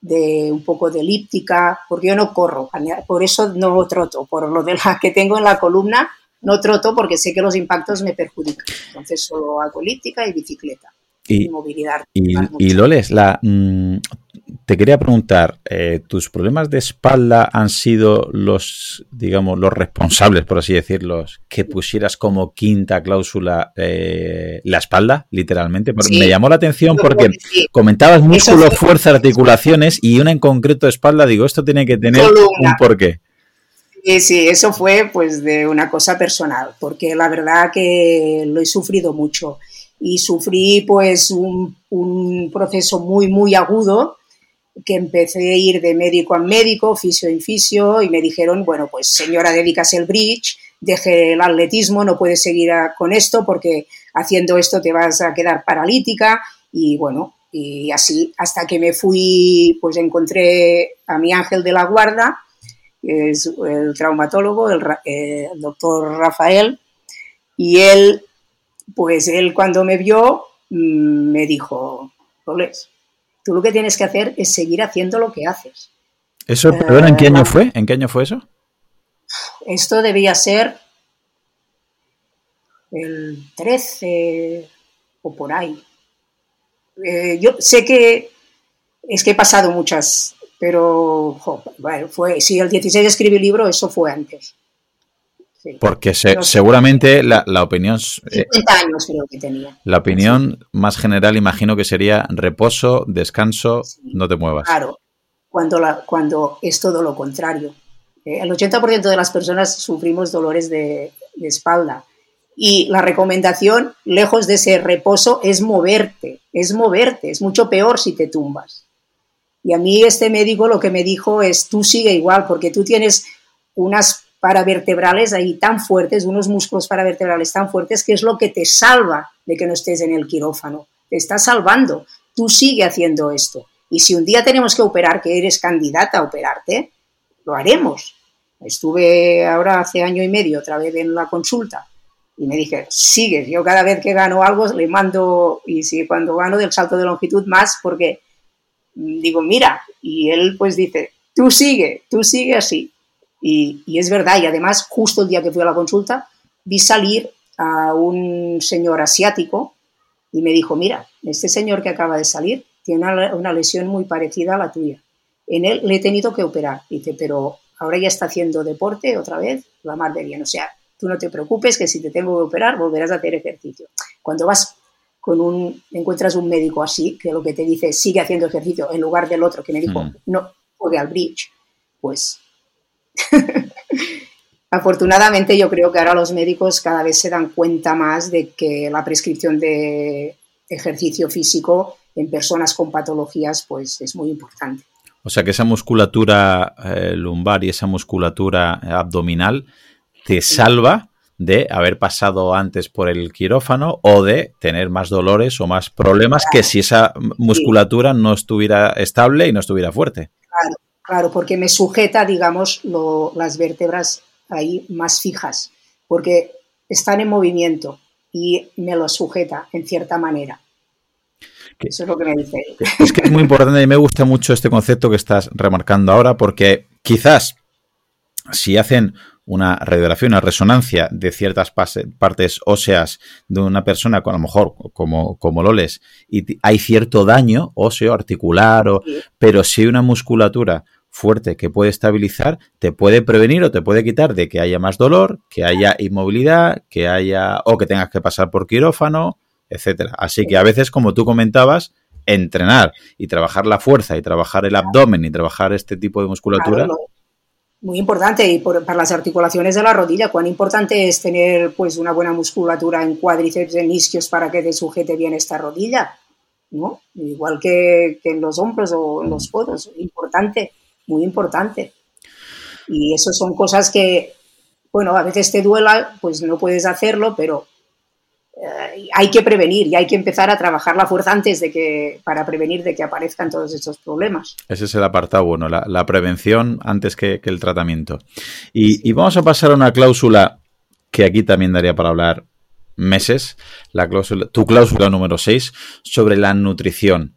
de un poco de elíptica, porque yo no corro, por eso no troto, por lo de la que tengo en la columna, no troto porque sé que los impactos me perjudican. Entonces solo hago elíptica y bicicleta. Y, movilidad. Y, y, Loles, la, mm, te quería preguntar, eh, ¿tus problemas de espalda han sido los, digamos, los responsables, por así decirlo, que pusieras como quinta cláusula eh, la espalda, literalmente? Me llamó la atención porque comentabas músculo, fuerza, articulaciones y una en concreto espalda. Digo, esto tiene que tener un porqué. Sí, sí, eso fue pues de una cosa personal, porque la verdad que lo he sufrido mucho y sufrí pues un, un proceso muy, muy agudo que empecé a ir de médico a médico, fisio en fisio, y me dijeron, bueno, pues señora, dedícase el bridge, deje el atletismo, no puedes seguir con esto porque haciendo esto te vas a quedar paralítica y bueno, y así hasta que me fui, pues encontré a mi ángel de la guarda, es el traumatólogo, el, eh, doctor Rafael, y él, pues él cuando me vio mm, me dijo, Roles, Tú lo que tienes que hacer es seguir haciendo lo que haces. ¿Eso, ¿en qué año eh, fue? ¿En qué año fue eso? Esto debía ser el 13 o por ahí. Eh, yo sé que es que he pasado muchas, pero bueno, fue, si el 16 escribí el libro, eso fue antes. Porque seguramente la, opinión... 50 eh, años creo que tenía. La opinión más general imagino que sería reposo, descanso, no te muevas. Claro, cuando, la, cuando es todo lo contrario. Eh, el 80% de las personas sufrimos dolores de, de espalda y la recomendación, lejos de ser reposo, es moverte, es moverte, es mucho peor si te tumbas. Y a mí este médico lo que me dijo es, tú sigue igual, porque tú tienes unas paravertebrales ahí tan fuertes, unos músculos paravertebrales tan fuertes, que es lo que te salva de que no estés en el quirófano. Te está salvando. Tú sigue haciendo esto. Y si un día tenemos que operar, que eres candidata a operarte, lo haremos. Estuve ahora hace año y medio otra vez en la consulta y me dije, sigue, yo cada vez que gano algo le mando, y si cuando gano del salto de longitud más, porque digo, mira, y él pues dice, tú sigue, tú sigue así. Y, es verdad, y además justo el día que fui a la consulta vi salir a un señor asiático y me dijo, mira, este señor que acaba de salir tiene una, lesión muy parecida a la tuya. En él le he tenido que operar. Dice, pero ahora ya está haciendo deporte otra vez, la mar de bien. O sea, tú no te preocupes que si te tengo que operar volverás a hacer ejercicio. Cuando vas con un, encuentras un médico así, que lo que te dice sigue haciendo ejercicio en lugar del otro que me dijo, hmm. no, juegue al bridge, pues Afortunadamente yo creo que ahora los médicos cada vez se dan cuenta más de que la prescripción de ejercicio físico en personas con patologías pues es muy importante. O sea que esa musculatura eh, lumbar y esa musculatura abdominal te salva de haber pasado antes por el quirófano o de tener más dolores o más problemas que si esa musculatura no estuviera estable y no estuviera fuerte. Claro, Claro, porque me sujeta, digamos, las vértebras ahí más fijas, porque están en movimiento y me lo sujeta en cierta manera. Eso es lo que me dice. Es que es muy importante y me gusta mucho este concepto que estás remarcando ahora, porque quizás si hacen una radiografía, una resonancia de ciertas partes óseas de una persona, con a lo mejor como, como Loles, y hay cierto daño óseo, articular, o, pero si hay una musculatura fuerte que puede estabilizar, te puede prevenir o te puede quitar de que haya más dolor, que haya inmovilidad, que haya o que tengas que pasar por quirófano, etcétera. Así que a veces, como tú comentabas, entrenar y trabajar la fuerza y trabajar el abdomen y trabajar este tipo de musculatura. muy importante y para las articulaciones de la rodilla, cuán importante es tener pues una buena musculatura en cuádriceps, en isquios para que te sujete bien esta rodilla, ¿no? Igual que, que en los hombros o en los codos, importante muy importante. Y eso son cosas que, bueno, a veces te duela, pues no puedes hacerlo, pero eh, hay que prevenir y hay que empezar a trabajar la fuerza antes de que, para prevenir de que aparezcan todos estos problemas. Ese es el apartado bueno, la, prevención antes que, el tratamiento. Y, y, vamos a pasar a una cláusula que aquí también daría para hablar meses, la cláusula, tu cláusula número 6 sobre la nutrición.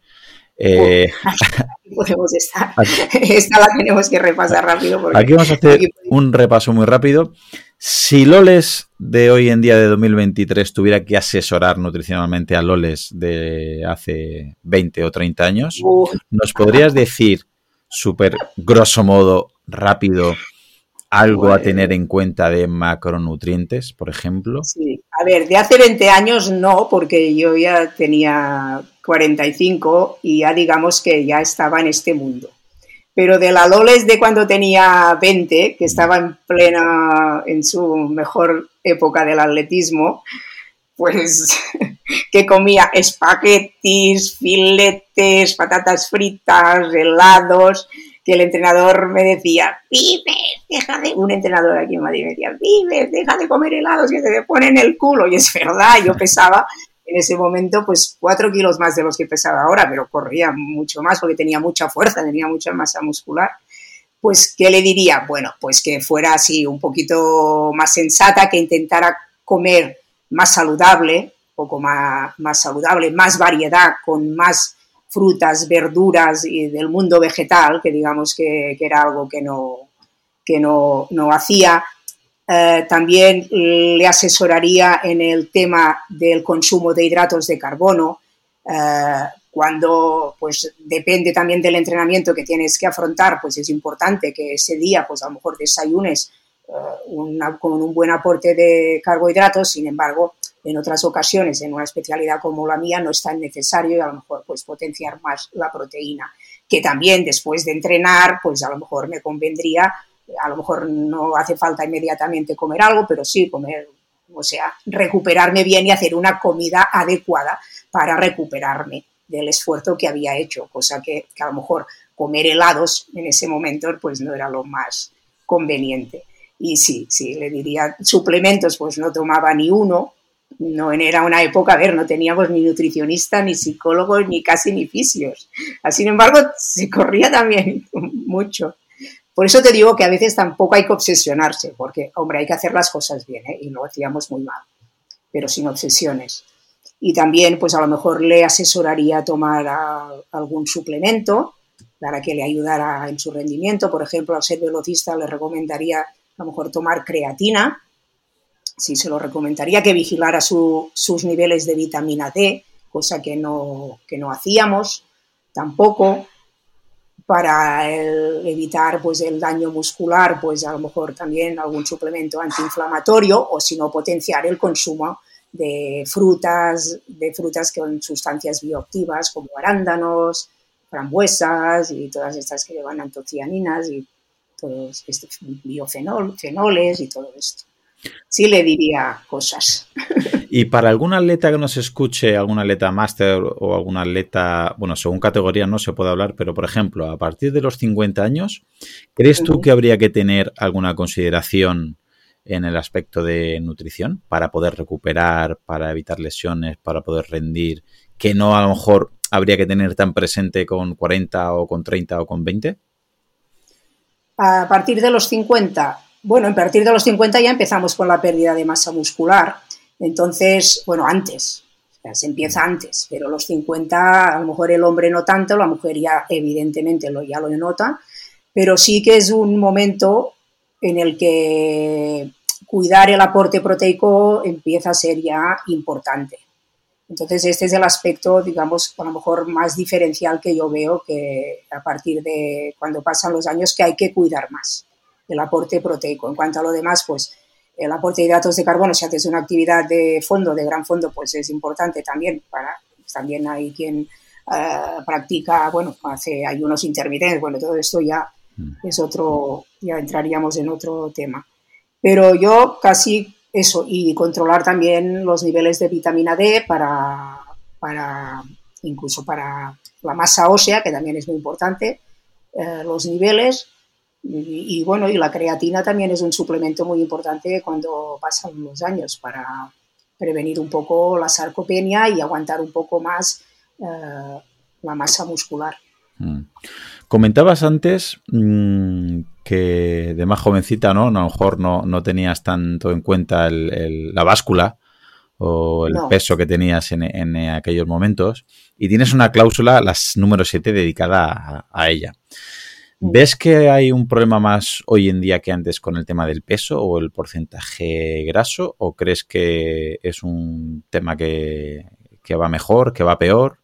Eh, podemos estar. Esta la tenemos que repasar rápido. aquí vamos a hacer un repaso muy rápido. Si Loles de hoy en día de 2023 tuviera que asesorar nutricionalmente a Loles de hace 20 o 30 años, ¿nos podrías decir, súper grosso modo, rápido, algo a tener en cuenta de macronutrientes, por ejemplo? Sí, a ver, de hace 20 años no, porque yo ya tenía 45 y ya digamos que ya estaba en este mundo. Pero de la Loles de cuando tenía 20, que estaba en plena, en su mejor época del atletismo, pues que comía espaguetis, filetes, patatas fritas, helados, que el entrenador me decía, vive, deja de, un entrenador aquí en Madrid me decía, vive, deja de comer helados que se te ponen el culo. Y es verdad, yo pesaba en ese momento pues cuatro kilos más de los que pesaba ahora, pero corría mucho más porque tenía mucha fuerza, tenía mucha masa muscular. Pues, ¿qué le diría? Bueno, pues que fuera así un poquito más sensata, que intentara comer más saludable, poco más, más saludable, más variedad, con más frutas, verduras y del mundo vegetal, que digamos que, era algo que no, que no, hacía. Eh, también le asesoraría en el tema del consumo de hidratos de carbono, eh, cuando pues depende también del entrenamiento que tienes que afrontar, pues es importante que ese día pues a lo mejor desayunes con un buen aporte de carbohidratos, sin embargo, en otras ocasiones, en una especialidad como la mía, no es tan necesario y a lo mejor pues potenciar más la proteína, que también después de entrenar, pues a lo mejor me convendría, a lo mejor no hace falta inmediatamente comer algo, pero sí comer, o sea, recuperarme bien y hacer una comida adecuada para recuperarme del esfuerzo que había hecho, cosa que, que a lo mejor comer helados en ese momento pues no era lo más conveniente. Y sí, sí, le diría suplementos, pues no tomaba ni uno, no era una época, a ver, no teníamos ni nutricionista, ni psicólogos, ni casi ni fisios. Sin embargo, se corría también mucho. Por eso te digo que a veces tampoco hay que obsesionarse, porque, hombre, hay que hacer las cosas bien, ¿eh? y lo hacíamos muy mal, pero sin obsesiones. Y también, pues a lo mejor le asesoraría tomar algún suplemento para que le ayudara en su rendimiento. Por ejemplo, al ser velocista le recomendaría a lo mejor tomar creatina, sí se lo recomendaría que vigilara sus niveles de vitamina D, cosa que no, que no hacíamos tampoco. Para evitar pues, el daño muscular, pues a lo mejor también algún suplemento antiinflamatorio o si no potenciar el consumo de frutas, de frutas con sustancias bioactivas como arándanos, frambuesas y todas estas que llevan antocianinas y todos estos biofenoles y todo esto sí le diría cosas. Y para algún atleta que nos escuche, algún atleta máster o algún atleta, bueno, según categoría no se puede hablar, pero por ejemplo, a partir de los 50 años, ¿crees tú que habría que tener alguna consideración en el aspecto de nutrición para poder recuperar, para evitar lesiones, para poder rendir, que no a lo mejor habría que tener tan presente con 40 o con 30 o con 20? A partir de los 50, bueno, a partir de los 50 ya empezamos con la pérdida de masa muscular. Entonces, bueno, antes, se empieza antes, pero los 50 a lo mejor el hombre no tanto, la mujer ya evidentemente lo, ya lo nota, pero sí que es un momento en el que cuidar el aporte proteico empieza a ser ya importante. Entonces, este es el aspecto, digamos, a lo mejor más diferencial que yo veo que a partir de cuando pasan los años que hay que cuidar más el aporte proteico. En cuanto a lo demás, pues el aporte de hidratos de carbono, si haces una actividad de fondo, de gran fondo, pues es importante también para, también hay quien eh, practica, bueno, hace ayunos intermitentes, bueno, todo esto ya mm. es otro, ya entraríamos en otro tema. Pero yo casi eso, y controlar también los niveles de vitamina D para, para incluso para la masa ósea, que también es muy importante, eh, los niveles y, bueno, y la creatina también es un suplemento muy importante cuando pasan los años para prevenir un poco la sarcopenia y aguantar un poco más eh, la masa muscular. Mm. Comentabas antes mm, que de más jovencita, ¿no? A lo mejor no, no tenías tanto en cuenta la báscula o el peso que tenías en, aquellos momentos y tienes una cláusula, las número 7, dedicada a ella. ¿Ves que hay un problema más hoy en día que antes con el tema del peso o el porcentaje graso? ¿O crees que es un tema que, va mejor, que va peor?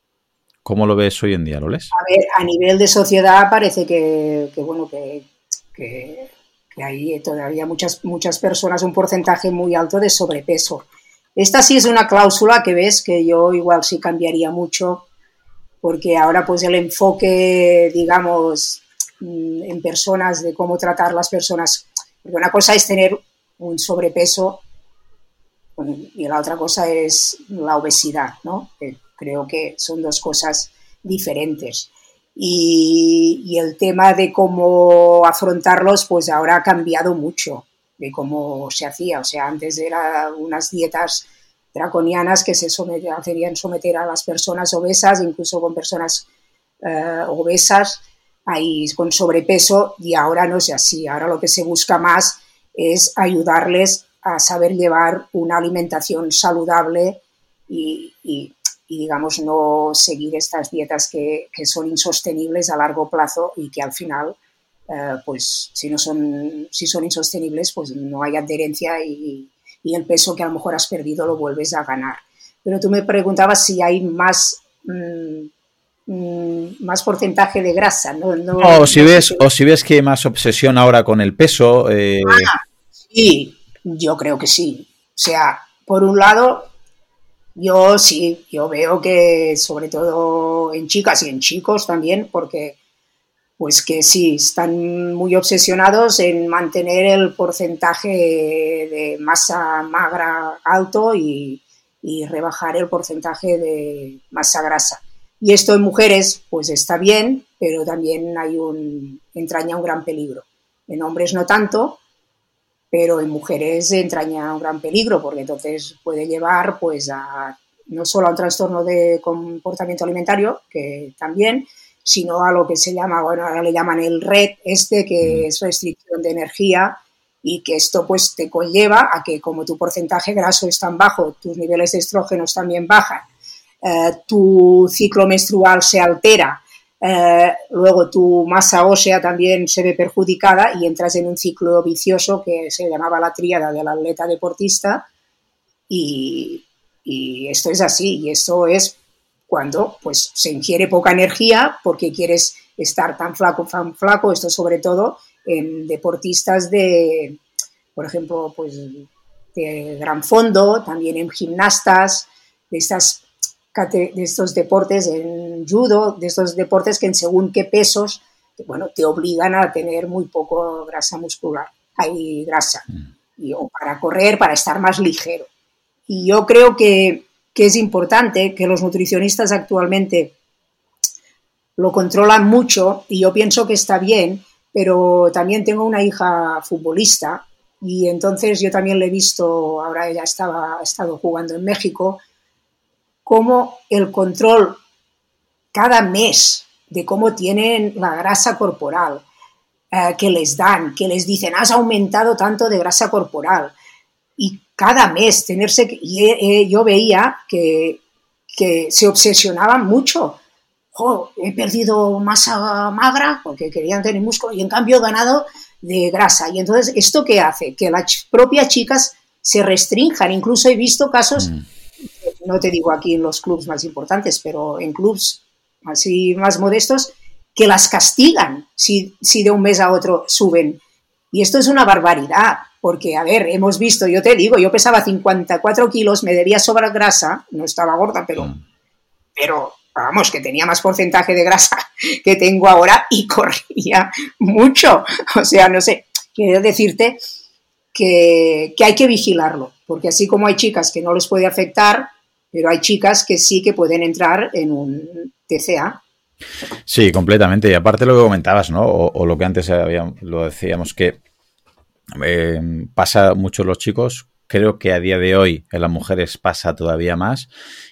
¿Cómo lo ves hoy en día, Loles? A ver, a nivel de sociedad parece que, bueno, que, que, hay todavía muchas, muchas personas, un porcentaje muy alto de sobrepeso. Esta sí es una cláusula que ves que yo igual sí cambiaría mucho, porque ahora pues el enfoque, digamos, en personas, de cómo tratar las personas. Porque una cosa es tener un sobrepeso y la otra cosa es la obesidad, ¿no? creo que son dos cosas diferentes. Y, el tema de cómo afrontarlos, pues ahora ha cambiado mucho de cómo se hacía. O sea, antes eran unas dietas draconianas que se hacían someter a las personas obesas, incluso con personas eh, obesas, ahí con sobrepeso y ahora no es así. Ahora lo que se busca más es ayudarles a saber llevar una alimentación saludable y, digamos, no seguir estas dietas que, son insostenibles a largo plazo y que al final, eh, pues si, no son, si son insostenibles, pues no hay adherencia y, el peso que a lo mejor has perdido lo vuelves a ganar. Pero tú me preguntabas si hay más... Mm, más porcentaje de grasa. No, o, si ves, o si ves que hay más obsesión ahora con el peso. Eh, ah, Sí, yo creo que sí. O sea, por un lado, yo sí, yo veo que sobre todo en chicas y en chicos también, porque pues que sí, están muy obsesionados en mantener el porcentaje de masa magra alto y, y rebajar el porcentaje de masa grasa. Y esto en mujeres, pues está bien, pero también hay un, entraña un gran peligro. En hombres no tanto, pero en mujeres entraña un gran peligro, porque entonces puede llevar pues a no solo a un trastorno de comportamiento alimentario, que también, sino a lo que se llama, bueno, ahora le llaman el RED, este, que es restricción de energía, y que esto pues te conlleva a que como tu porcentaje graso es tan bajo, tus niveles de estrógenos también bajan, eh, tu ciclo menstrual se altera, eh, luego tu masa ósea también se ve perjudicada y entras en un ciclo vicioso que se llamaba la tríada del atleta deportista y, y esto es así y esto es cuando pues se ingiere poca energía porque quieres estar tan flaco, tan flaco, esto sobre todo en deportistas de, por ejemplo, pues de gran fondo, también en gimnastas, de, estas, de estos deportes, en judo, de estos deportes que en según qué pesos, bueno, te obligan a tener muy poco grasa muscular, hay grasa, mm. y, o para correr, para estar más ligero. Y yo creo que, que es importante que los nutricionistas actualmente lo controlan mucho y yo pienso que está bien pero también tengo una hija futbolista y entonces yo también le he visto, ahora ella estaba, ha estado jugando en México, cómo el control cada mes de cómo tienen la grasa corporal, eh, que les dan, que les dicen, has aumentado tanto de grasa corporal. Y cada mes tenerse, y yo veía que, que se obsesionaban mucho he perdido masa magra porque querían tener músculo y en cambio he ganado de grasa. Y entonces, ¿esto qué hace? Que las propias chicas se restrinjan. Incluso he visto casos, mm. No te digo aquí en los clubs más importantes, pero en clubs así más modestos, que las castigan si, si de un mes a otro suben. Y esto es una barbaridad, porque, a ver, hemos visto, yo te digo, yo pesaba 54 kilos, me debía sobrar grasa, no estaba gorda, pero, mm. pero vamos, que tenía más porcentaje de grasa que tengo ahora y corría mucho. O sea, no sé, quiero decirte que, hay que vigilarlo, porque así como hay chicas que no les puede afectar, pero hay chicas que sí que pueden entrar en un TCA. Sí, completamente. Y aparte lo que comentabas, ¿no? O, lo que antes lo decíamos, que eh, pasa mucho los chicos creo que a día de hoy en las mujeres pasa todavía más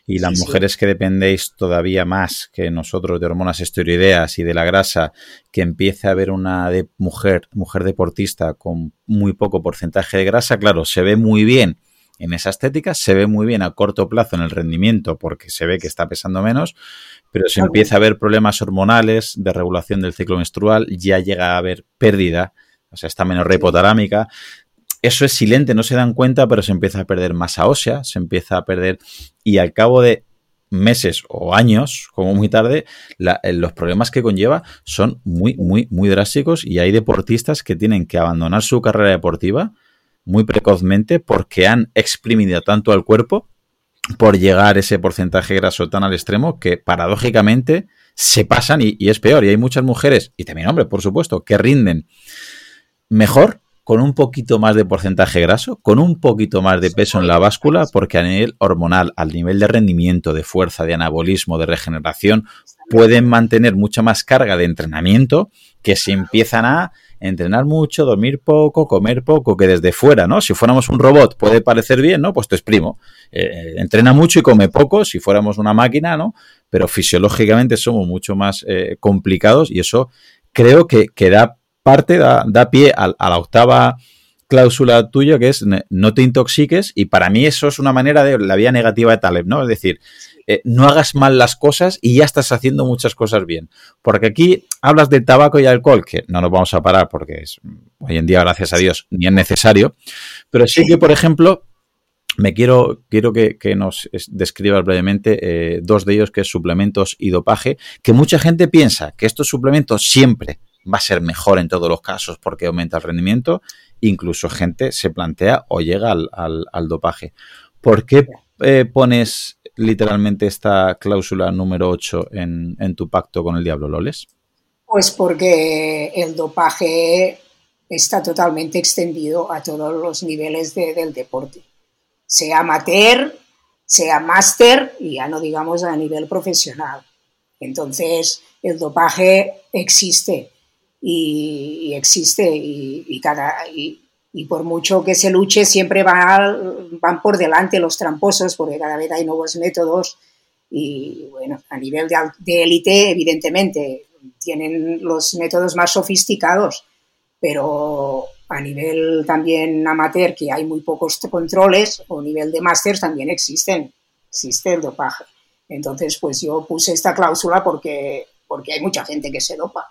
y las mujeres que dependéis todavía más que nosotros de hormonas esteroideas y de la grasa, que empiece a haber una de mujer, mujer deportista con muy poco porcentaje de grasa, claro, se ve muy bien en esa estética, se ve muy bien a corto plazo en el rendimiento porque se ve que está pesando menos, pero se empieza a ver problemas hormonales de regulación del ciclo menstrual, ya llega a haber pérdida, o sea, está menos repotalámica, eso es silente, no se dan cuenta, pero se empieza a perder masa ósea, se empieza a perder y al cabo de meses o años, como muy tarde, eh, los problemas que conlleva son muy, muy, muy drásticos y hay deportistas que tienen que abandonar su carrera deportiva muy precozmente porque han exprimido tanto al cuerpo por llegar ese porcentaje graso tan al extremo que paradójicamente se pasan y, y es peor. Y hay muchas mujeres, y también hombres, por supuesto, que rinden mejor con un poquito más de porcentaje graso, con un poquito más de peso en la báscula, porque a nivel hormonal, al nivel de rendimiento, de fuerza, de anabolismo, de regeneración, pueden mantener mucha más carga de entrenamiento que si empiezan a entrenar mucho, dormir poco, comer poco, que desde fuera, ¿no? Si fuéramos un robot puede parecer bien, ¿no? Pues te exprimo. Eh, entrena mucho y come poco, si fuéramos una máquina, ¿no? Pero fisiológicamente somos mucho más eh, complicados y eso creo que, que da parte da, pie a, la octava cláusula tuya, que es no te intoxiques, y para mí eso es una manera de la vía negativa de Taleb, ¿no? Es decir, eh, no hagas mal las cosas y ya estás haciendo muchas cosas bien. Porque aquí hablas de tabaco y alcohol, que no nos vamos a parar porque es, hoy en día, gracias a Dios, ni es necesario, pero sí que, por ejemplo, me quiero, quiero que, nos describas brevemente eh, dos de ellos, que es suplementos y dopaje, que mucha gente piensa que estos suplementos siempre va a ser mejor en todos los casos porque aumenta el rendimiento incluso gente se plantea o llega al, dopaje. ¿Por qué eh, pones literalmente esta cláusula número 8 en, en tu pacto con el diablo, Loles? Pues porque el dopaje está totalmente extendido a todos los niveles del deporte, sea amateur, sea máster y ya no digamos a nivel profesional. Entonces, el dopaje existe y, existe y, cada, por mucho que se luche siempre van por delante los tramposos porque cada vez hay nuevos métodos y bueno, a nivel de élite evidentemente tienen los métodos más sofisticados pero a nivel también amateur, que hay muy pocos controles, o nivel de máster también existen, existe el dopaje. Entonces, pues yo puse esta cláusula porque, porque hay mucha gente que se dopa.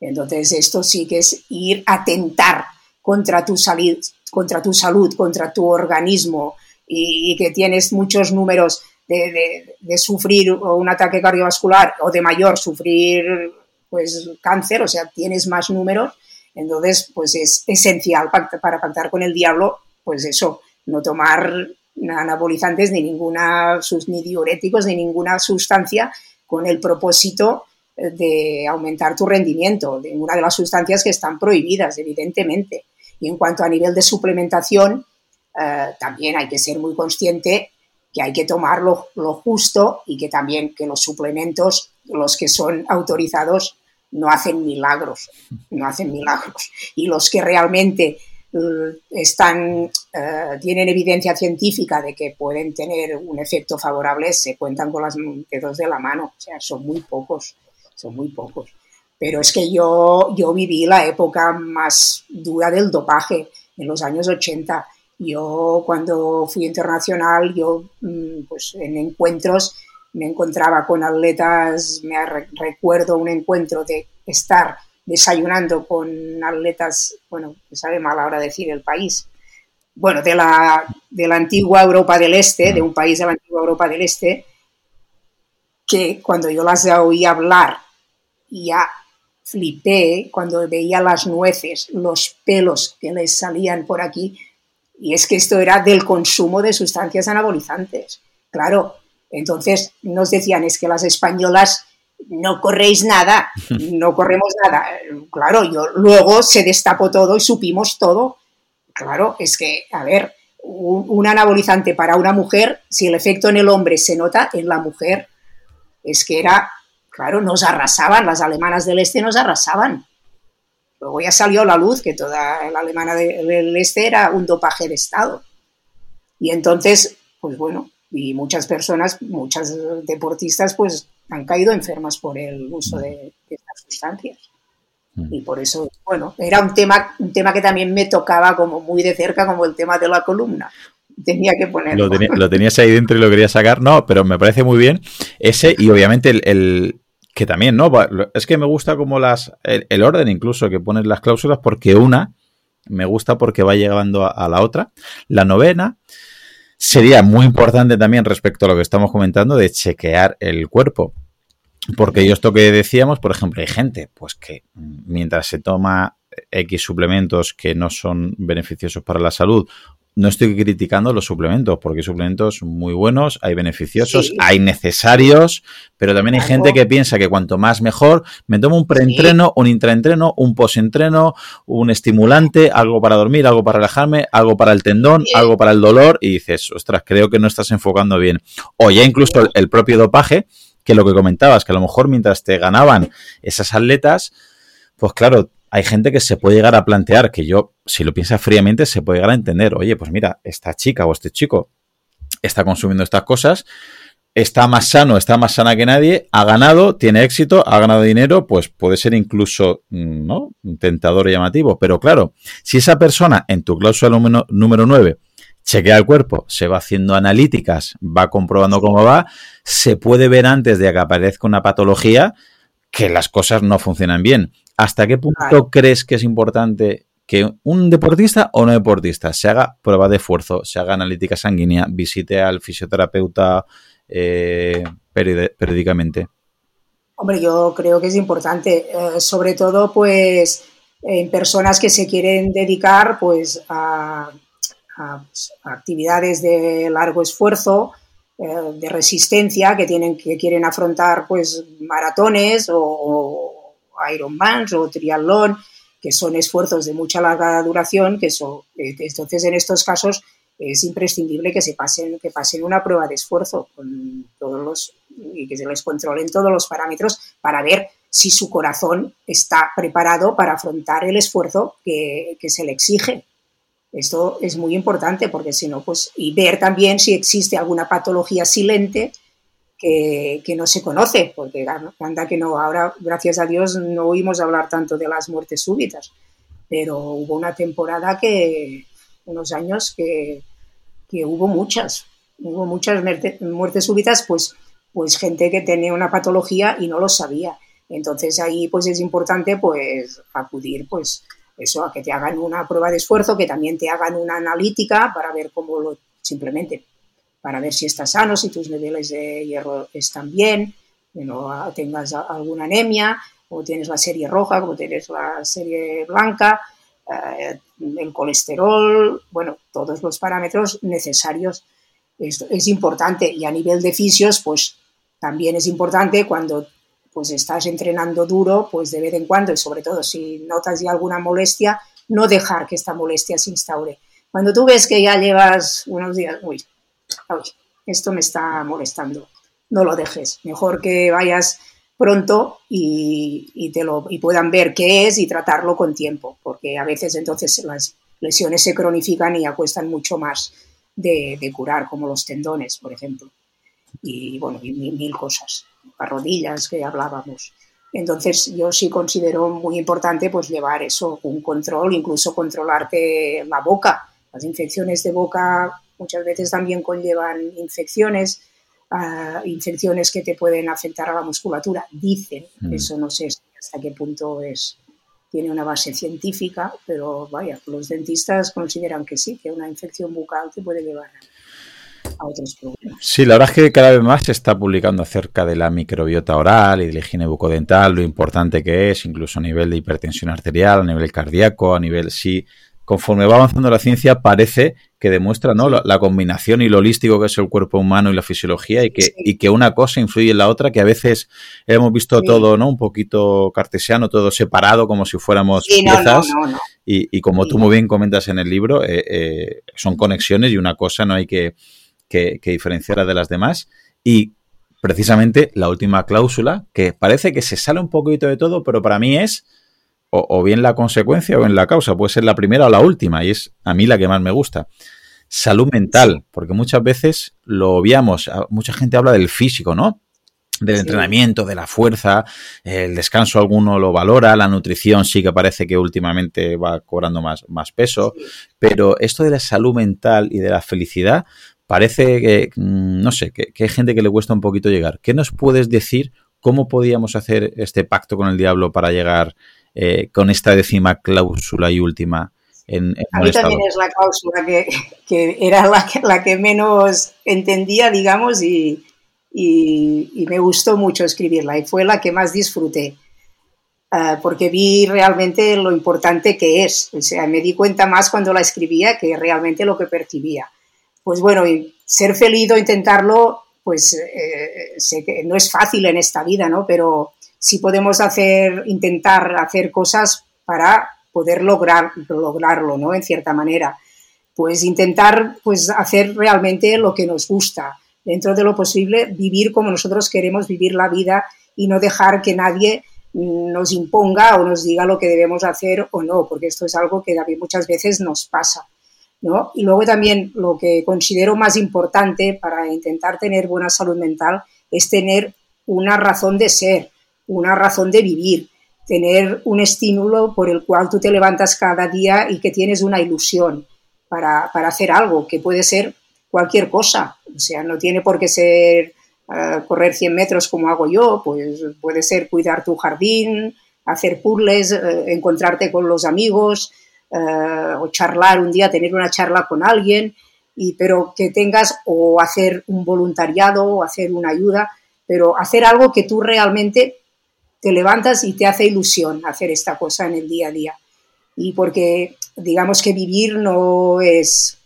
Entonces, esto sí que es ir a tentar contra tu, salud, contra tu salud, contra tu organismo y, que tienes muchos números de, sufrir un ataque cardiovascular o de mayor sufrir pues cáncer, o sea, tienes más números, entonces, pues es esencial para pactar con el diablo, pues eso, no tomar anabolizantes ni ninguna, ni diuréticos ni ninguna sustancia con el propósito eh, de aumentar tu rendimiento, de una de las sustancias que están prohibidas, evidentemente. Y en cuanto a nivel de suplementación, eh, también hay que ser muy consciente que hay que tomar lo, justo y que también que los suplementos, los que son autorizados, no hacen milagros, no hacen milagros. Y los que realmente eh, están, eh, tienen evidencia científica de que pueden tener un efecto favorable se cuentan con los dedos de la mano. O sea, son muy pocos, son muy pocos. Pero es que yo, yo viví la época más dura del dopaje en los años 80. Yo cuando fui internacional, yo mm, pues en encuentros me encontraba con atletas, me recuerdo un encuentro de estar desayunando con atletas, bueno, sabe mal ahora decir el país, bueno, de la, de la antigua Europa del Este, de un país de la antigua Europa del Este, que cuando yo las oí hablar, ya flipé cuando veía las nueces, los pelos que les salían por aquí, y es que esto era del consumo de sustancias anabolizantes. Claro, entonces nos decían, es que las españolas no corréis nada, no corremos nada. Claro, yo luego se destapó todo y supimos todo. Claro, es que, a ver, un, anabolizante para una mujer, si el efecto en el hombre se nota, en la mujer, es que era, claro, nos arrasaban, las alemanas del este nos arrasaban. Luego ya salió a la luz que toda la alemana del este era un dopaje de Estado. Y entonces, pues bueno, y muchas personas, muchas deportistas, pues han caído enfermas por el uso de, estas sustancias. Mm. Y por eso, bueno, era un tema, un tema que también me tocaba como muy de cerca, como el tema de la columna. Tenía que ponerlo. Lo, tenías ahí dentro y lo quería sacar. No, pero me parece muy bien ese y obviamente el, que también, ¿no? Es que me gusta como las, el, orden incluso que pones las cláusulas porque una me gusta porque va llegando a la otra. La novena sería muy importante también respecto a lo que estamos comentando de chequear el cuerpo. Porque yo esto que decíamos, por ejemplo, hay gente pues que mientras se toma X suplementos que no son beneficiosos para la salud no estoy criticando los suplementos, porque hay suplementos muy buenos, hay beneficiosos, hay necesarios, pero también hay gente que piensa que cuanto más mejor, me tomo un preentreno, un intraentreno, un posentreno, un estimulante, algo para dormir, algo para relajarme, algo para el tendón, algo para el dolor, y dices, ostras, creo que no estás enfocando bien. O ya incluso el propio dopaje, que lo que comentabas, que a lo mejor mientras te ganaban esas atletas, pues claro, hay gente que se puede llegar a plantear, que yo, si lo piensa fríamente, se puede llegar a entender, oye, pues mira, esta chica o este chico está consumiendo estas cosas, está más sano, está más sana que nadie, ha ganado, tiene éxito, ha ganado dinero, pues puede ser incluso, mm, ¿no? Tentador y llamativo. Pero claro, si esa persona en tu cláusula número, número 9 chequea el cuerpo, se va haciendo analíticas, va comprobando cómo va, se puede ver antes de que aparezca una patología que las cosas no funcionan bien. ¿Hasta qué punto crees que es importante que un deportista o no deportista se haga prueba de esfuerzo, se haga analítica sanguínea, visite al fisioterapeuta eh, periódicamente? Hombre, yo creo que es importante, eh, sobre todo pues en personas que se quieren dedicar pues a, actividades de largo esfuerzo, eh, de resistencia, que tienen que quieren afrontar pues maratones o, o Ironmans o triatlón, que son esfuerzos de mucha larga duración, que son, eh, entonces en estos casos es imprescindible que se pasen, que pasen una prueba de esfuerzo con todos los, y que se les controlen todos los parámetros para ver si su corazón está preparado para afrontar el esfuerzo que, se le exige. Esto es muy importante porque si no, pues, y ver también si existe alguna patología silente que, no se conoce, porque anda que no, ahora, gracias a Dios, no oímos hablar tanto de las muertes súbitas, pero hubo una temporada que, unos años que, que hubo muchas, hubo muchas muertes súbitas, pues, pues gente que tenía una patología y no lo sabía. Entonces ahí pues es importante pues acudir pues eso, a que te hagan una prueba de esfuerzo, que también te hagan una analítica para ver cómo lo, simplemente para ver si estás sano, si tus niveles de hierro están bien, que no tengas alguna anemia, o tienes la serie roja, como tienes la serie blanca, eh, el colesterol, bueno, todos los parámetros necesarios. Es importante y a nivel de fisios, pues también es importante cuando pues estás entrenando duro, pues de vez en cuando, y sobre todo si notas ya alguna molestia, no dejar que esta molestia se instaure. Cuando tú ves que ya llevas unos días, uy, esto me está molestando, no lo dejes. Mejor que vayas pronto y, te lo, y puedan ver qué es y tratarlo con tiempo, porque a veces entonces las lesiones se cronifican y acuestan mucho más de, curar, como los tendones, por ejemplo. Y bueno, y mil cosas rodillas que hablábamos. Entonces yo sí considero muy importante pues llevar eso, un control, incluso controlarte la boca. Las infecciones de boca muchas veces también conllevan infecciones, uh, infecciones que te pueden afectar a la musculatura. Dicen, mm. eso no sé hasta qué punto es tiene una base científica, pero vaya, los dentistas consideran que sí, que una infección bucal te puede llevar a otros problemas. Sí, la verdad es que cada vez más se está publicando acerca de la microbiota oral y de la higiene bucodental, lo importante que es, incluso a nivel de hipertensión arterial, a nivel cardíaco, a nivel sí. Conforme va avanzando la ciencia, parece que demuestra ¿no? la, combinación y lo holístico que es el cuerpo humano y la fisiología y que, y que una cosa influye en la otra, que a veces hemos visto todo ¿no? un poquito cartesiano, todo separado, como si fuéramos piezas. y, como tú muy bien comentas en el libro, eh, eh, son conexiones y una cosa no hay que que, diferenciara de las demás. Y precisamente la última cláusula, que parece que se sale un poquito de todo, pero para mí es o, bien la consecuencia o en la causa, puede ser la primera o la última, y es a mí la que más me gusta. Salud mental, porque muchas veces lo obviamos, mucha gente habla del físico, ¿no? Del entrenamiento, de la fuerza, el descanso alguno lo valora, la nutrición sí que parece que últimamente va cobrando más, más peso, pero esto de la salud mental y de la felicidad, parece que, mm, no sé, que, hay gente que le cuesta un poquito llegar. ¿Qué nos puedes decir? ¿Cómo podíamos hacer este pacto con el diablo para llegar eh, con esta décima cláusula y última en, A mí también es la cláusula que, era la que, la que menos entendía, digamos, y, y, me gustó mucho escribirla y fue la que más disfruté. Ah, porque vi realmente lo importante que es. O sea, me di cuenta más cuando la escribía que realmente lo que percibía pues bueno, ser feliz o intentarlo, pues eh, sé que no es fácil en esta vida, ¿no? Pero sí podemos hacer, intentar hacer cosas para poder lograr, lograrlo, ¿no? En cierta manera. Pues intentar pues, hacer realmente lo que nos gusta, dentro de lo posible, vivir como nosotros queremos vivir la vida y no dejar que nadie nos imponga o nos diga lo que debemos hacer o no, porque esto es algo que muchas veces nos pasa. Y luego también lo que considero más importante para intentar tener buena salud mental es tener una razón de ser, una razón de vivir, tener un estímulo por el cual tú te levantas cada día y que tienes una ilusión para, hacer algo, que puede ser cualquier cosa, o sea, no tiene por qué ser eh, correr 100 metros como hago yo, pues puede ser cuidar tu jardín, hacer puzzles, eh, encontrarte con los amigos, eh, o charlar un día, tener una charla con alguien, y, pero que tengas o hacer un voluntariado o hacer una ayuda, pero hacer algo que tú realmente te levantas y te hace ilusión hacer esta cosa en el día a día. y porque digamos que vivir no es,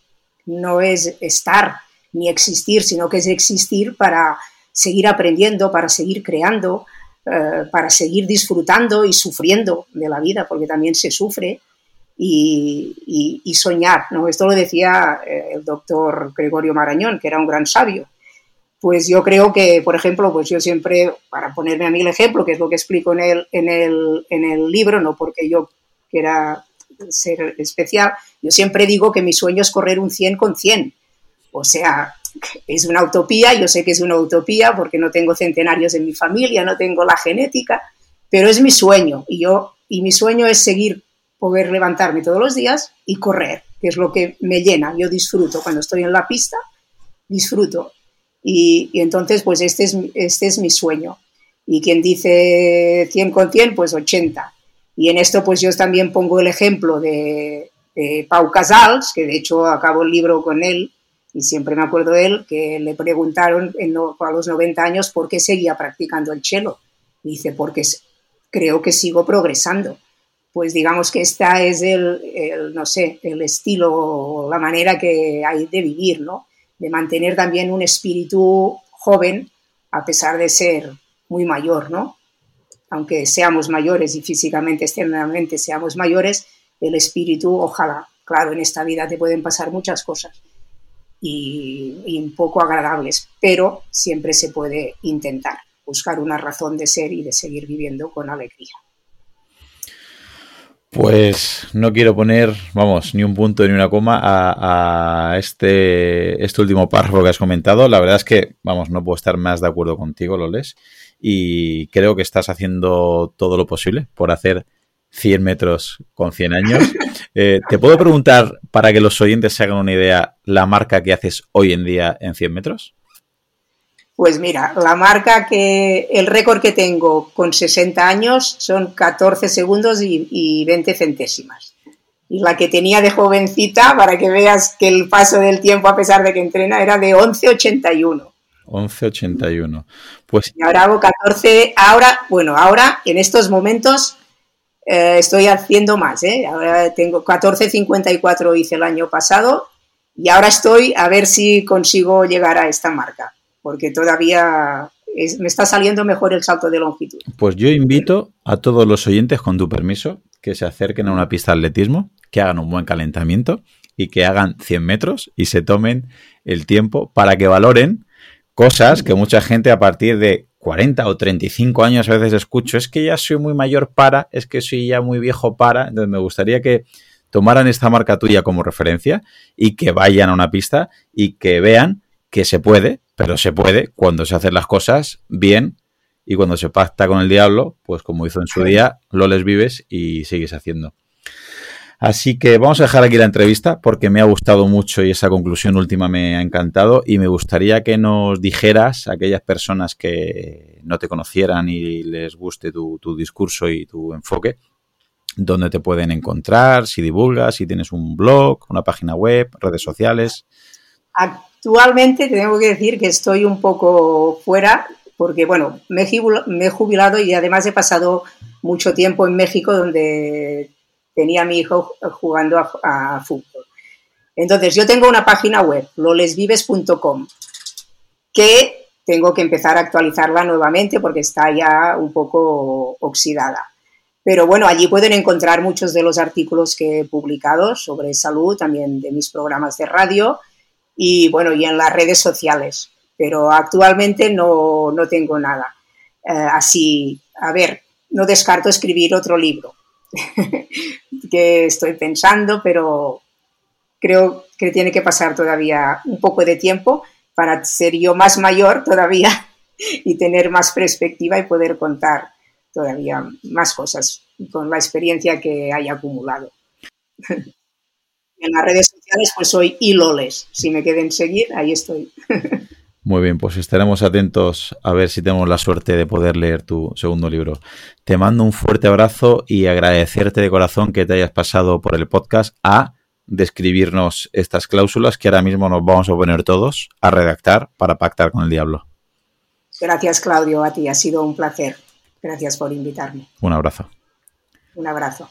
no es estar ni existir, sino que es existir para seguir aprendiendo, para seguir creando, eh, para seguir disfrutando y sufriendo de la vida, porque también se sufre, y, soñar. ¿no? Esto lo decía eh, el doctor Gregorio Marañón, que era un gran sabio. Pues yo creo que, por ejemplo, pues yo siempre, para ponerme a mí el ejemplo, que es lo que explico en el, en el, en el libro, no porque yo quiera ser especial, yo siempre digo que mi sueño es correr un 100 con 100. O sea, es una utopía, yo sé que es una utopía porque no tengo centenarios en mi familia, no tengo la genética, pero es mi sueño y yo y mi sueño es seguir poder levantarme todos los días y correr, que es lo que me llena. Yo disfruto cuando estoy en la pista, disfruto. Y, entonces, pues este es, este es mi sueño. Y quien dice 100 con 100, pues 80. Y en esto, pues yo también pongo el ejemplo de, Pau Casals, que de hecho acabo el libro con él, y siempre me acuerdo de él, que le preguntaron a los 90 años por qué seguía practicando el cello. dice, porque creo que sigo progresando pues digamos que esta es el, no sé, el estilo la manera que hay de vivir, ¿no? De mantener también un espíritu joven a pesar de ser muy mayor, ¿no? Aunque seamos mayores y físicamente, externamente seamos mayores, el espíritu, ojalá, claro, en esta vida te pueden pasar muchas cosas y, y un poco agradables, pero siempre se puede intentar buscar una razón de ser y de seguir viviendo con alegría. Pues no quiero poner, vamos, ni un punto ni una coma a, este, este último párrafo que has comentado. La verdad es que, vamos, no puedo estar más de acuerdo contigo, Loles. Y creo que estás haciendo todo lo posible por hacer 100 metros con 100 años. Eh, ¿Te puedo preguntar, para que los oyentes se hagan una idea, la marca que haces hoy en día en 100 metros? Pues mira, la marca que, el récord que tengo con 60 años son 14 segundos y, 20 centésimas. Y la que tenía de jovencita, para que veas que el paso del tiempo, a pesar de que entrena, era de 11.81. 11.81. Pues... Y ahora hago 14, ahora, bueno, ahora en estos momentos eh, estoy haciendo más, ¿eh? Ahora tengo 14.54 hice el año pasado y ahora estoy a ver si consigo llegar a esta marca porque todavía me está saliendo mejor el salto de longitud. Pues yo invito a todos los oyentes, con tu permiso, que se acerquen a una pista de atletismo, que hagan un buen calentamiento y que hagan 100 metros y se tomen el tiempo para que valoren cosas que mucha gente a partir de 40 o 35 años a veces escucho, es que ya soy muy mayor para, es que soy ya muy viejo para, entonces me gustaría que tomaran esta marca tuya como referencia y que vayan a una pista y que vean que se puede, pero se puede cuando se hacen las cosas bien y cuando se pacta con el diablo, pues como hizo en su día, lo les vives y sigues haciendo. Así que vamos a dejar aquí la entrevista porque me ha gustado mucho y esa conclusión última me ha encantado y me gustaría que nos dijeras a aquellas personas que no te conocieran y les guste tu, tu discurso y tu enfoque, dónde te pueden encontrar, si divulgas, si tienes un blog, una página web, redes sociales. Actualmente tengo que decir que estoy un poco fuera porque, bueno, me he jubilado y además he pasado mucho tiempo en México donde tenía a mi hijo jugando a, fútbol. Entonces, yo tengo una página web, lolesvives.com, que tengo que empezar a actualizarla nuevamente porque está ya un poco oxidada. Pero bueno, allí pueden encontrar muchos de los artículos que he publicado sobre salud, también de mis programas de radio y bueno, y en las redes sociales. Pero actualmente no, no tengo nada. Eh, así, a ver, no descarto escribir otro libro que estoy pensando, pero creo que tiene que pasar todavía un poco de tiempo para ser yo más mayor todavía y tener más perspectiva y poder contar todavía más cosas con la experiencia que haya acumulado. En las redes sociales pues soy iloles. Si me quieren seguir, ahí estoy. Muy bien, pues estaremos atentos a ver si tenemos la suerte de poder leer tu segundo libro. Te mando un fuerte abrazo y agradecerte de corazón que te hayas pasado por el podcast a describirnos estas cláusulas que ahora mismo nos vamos a poner todos a redactar para pactar con el diablo. Gracias, Claudio, a ti. Ha sido un placer. Gracias por invitarme. Un abrazo. Un abrazo.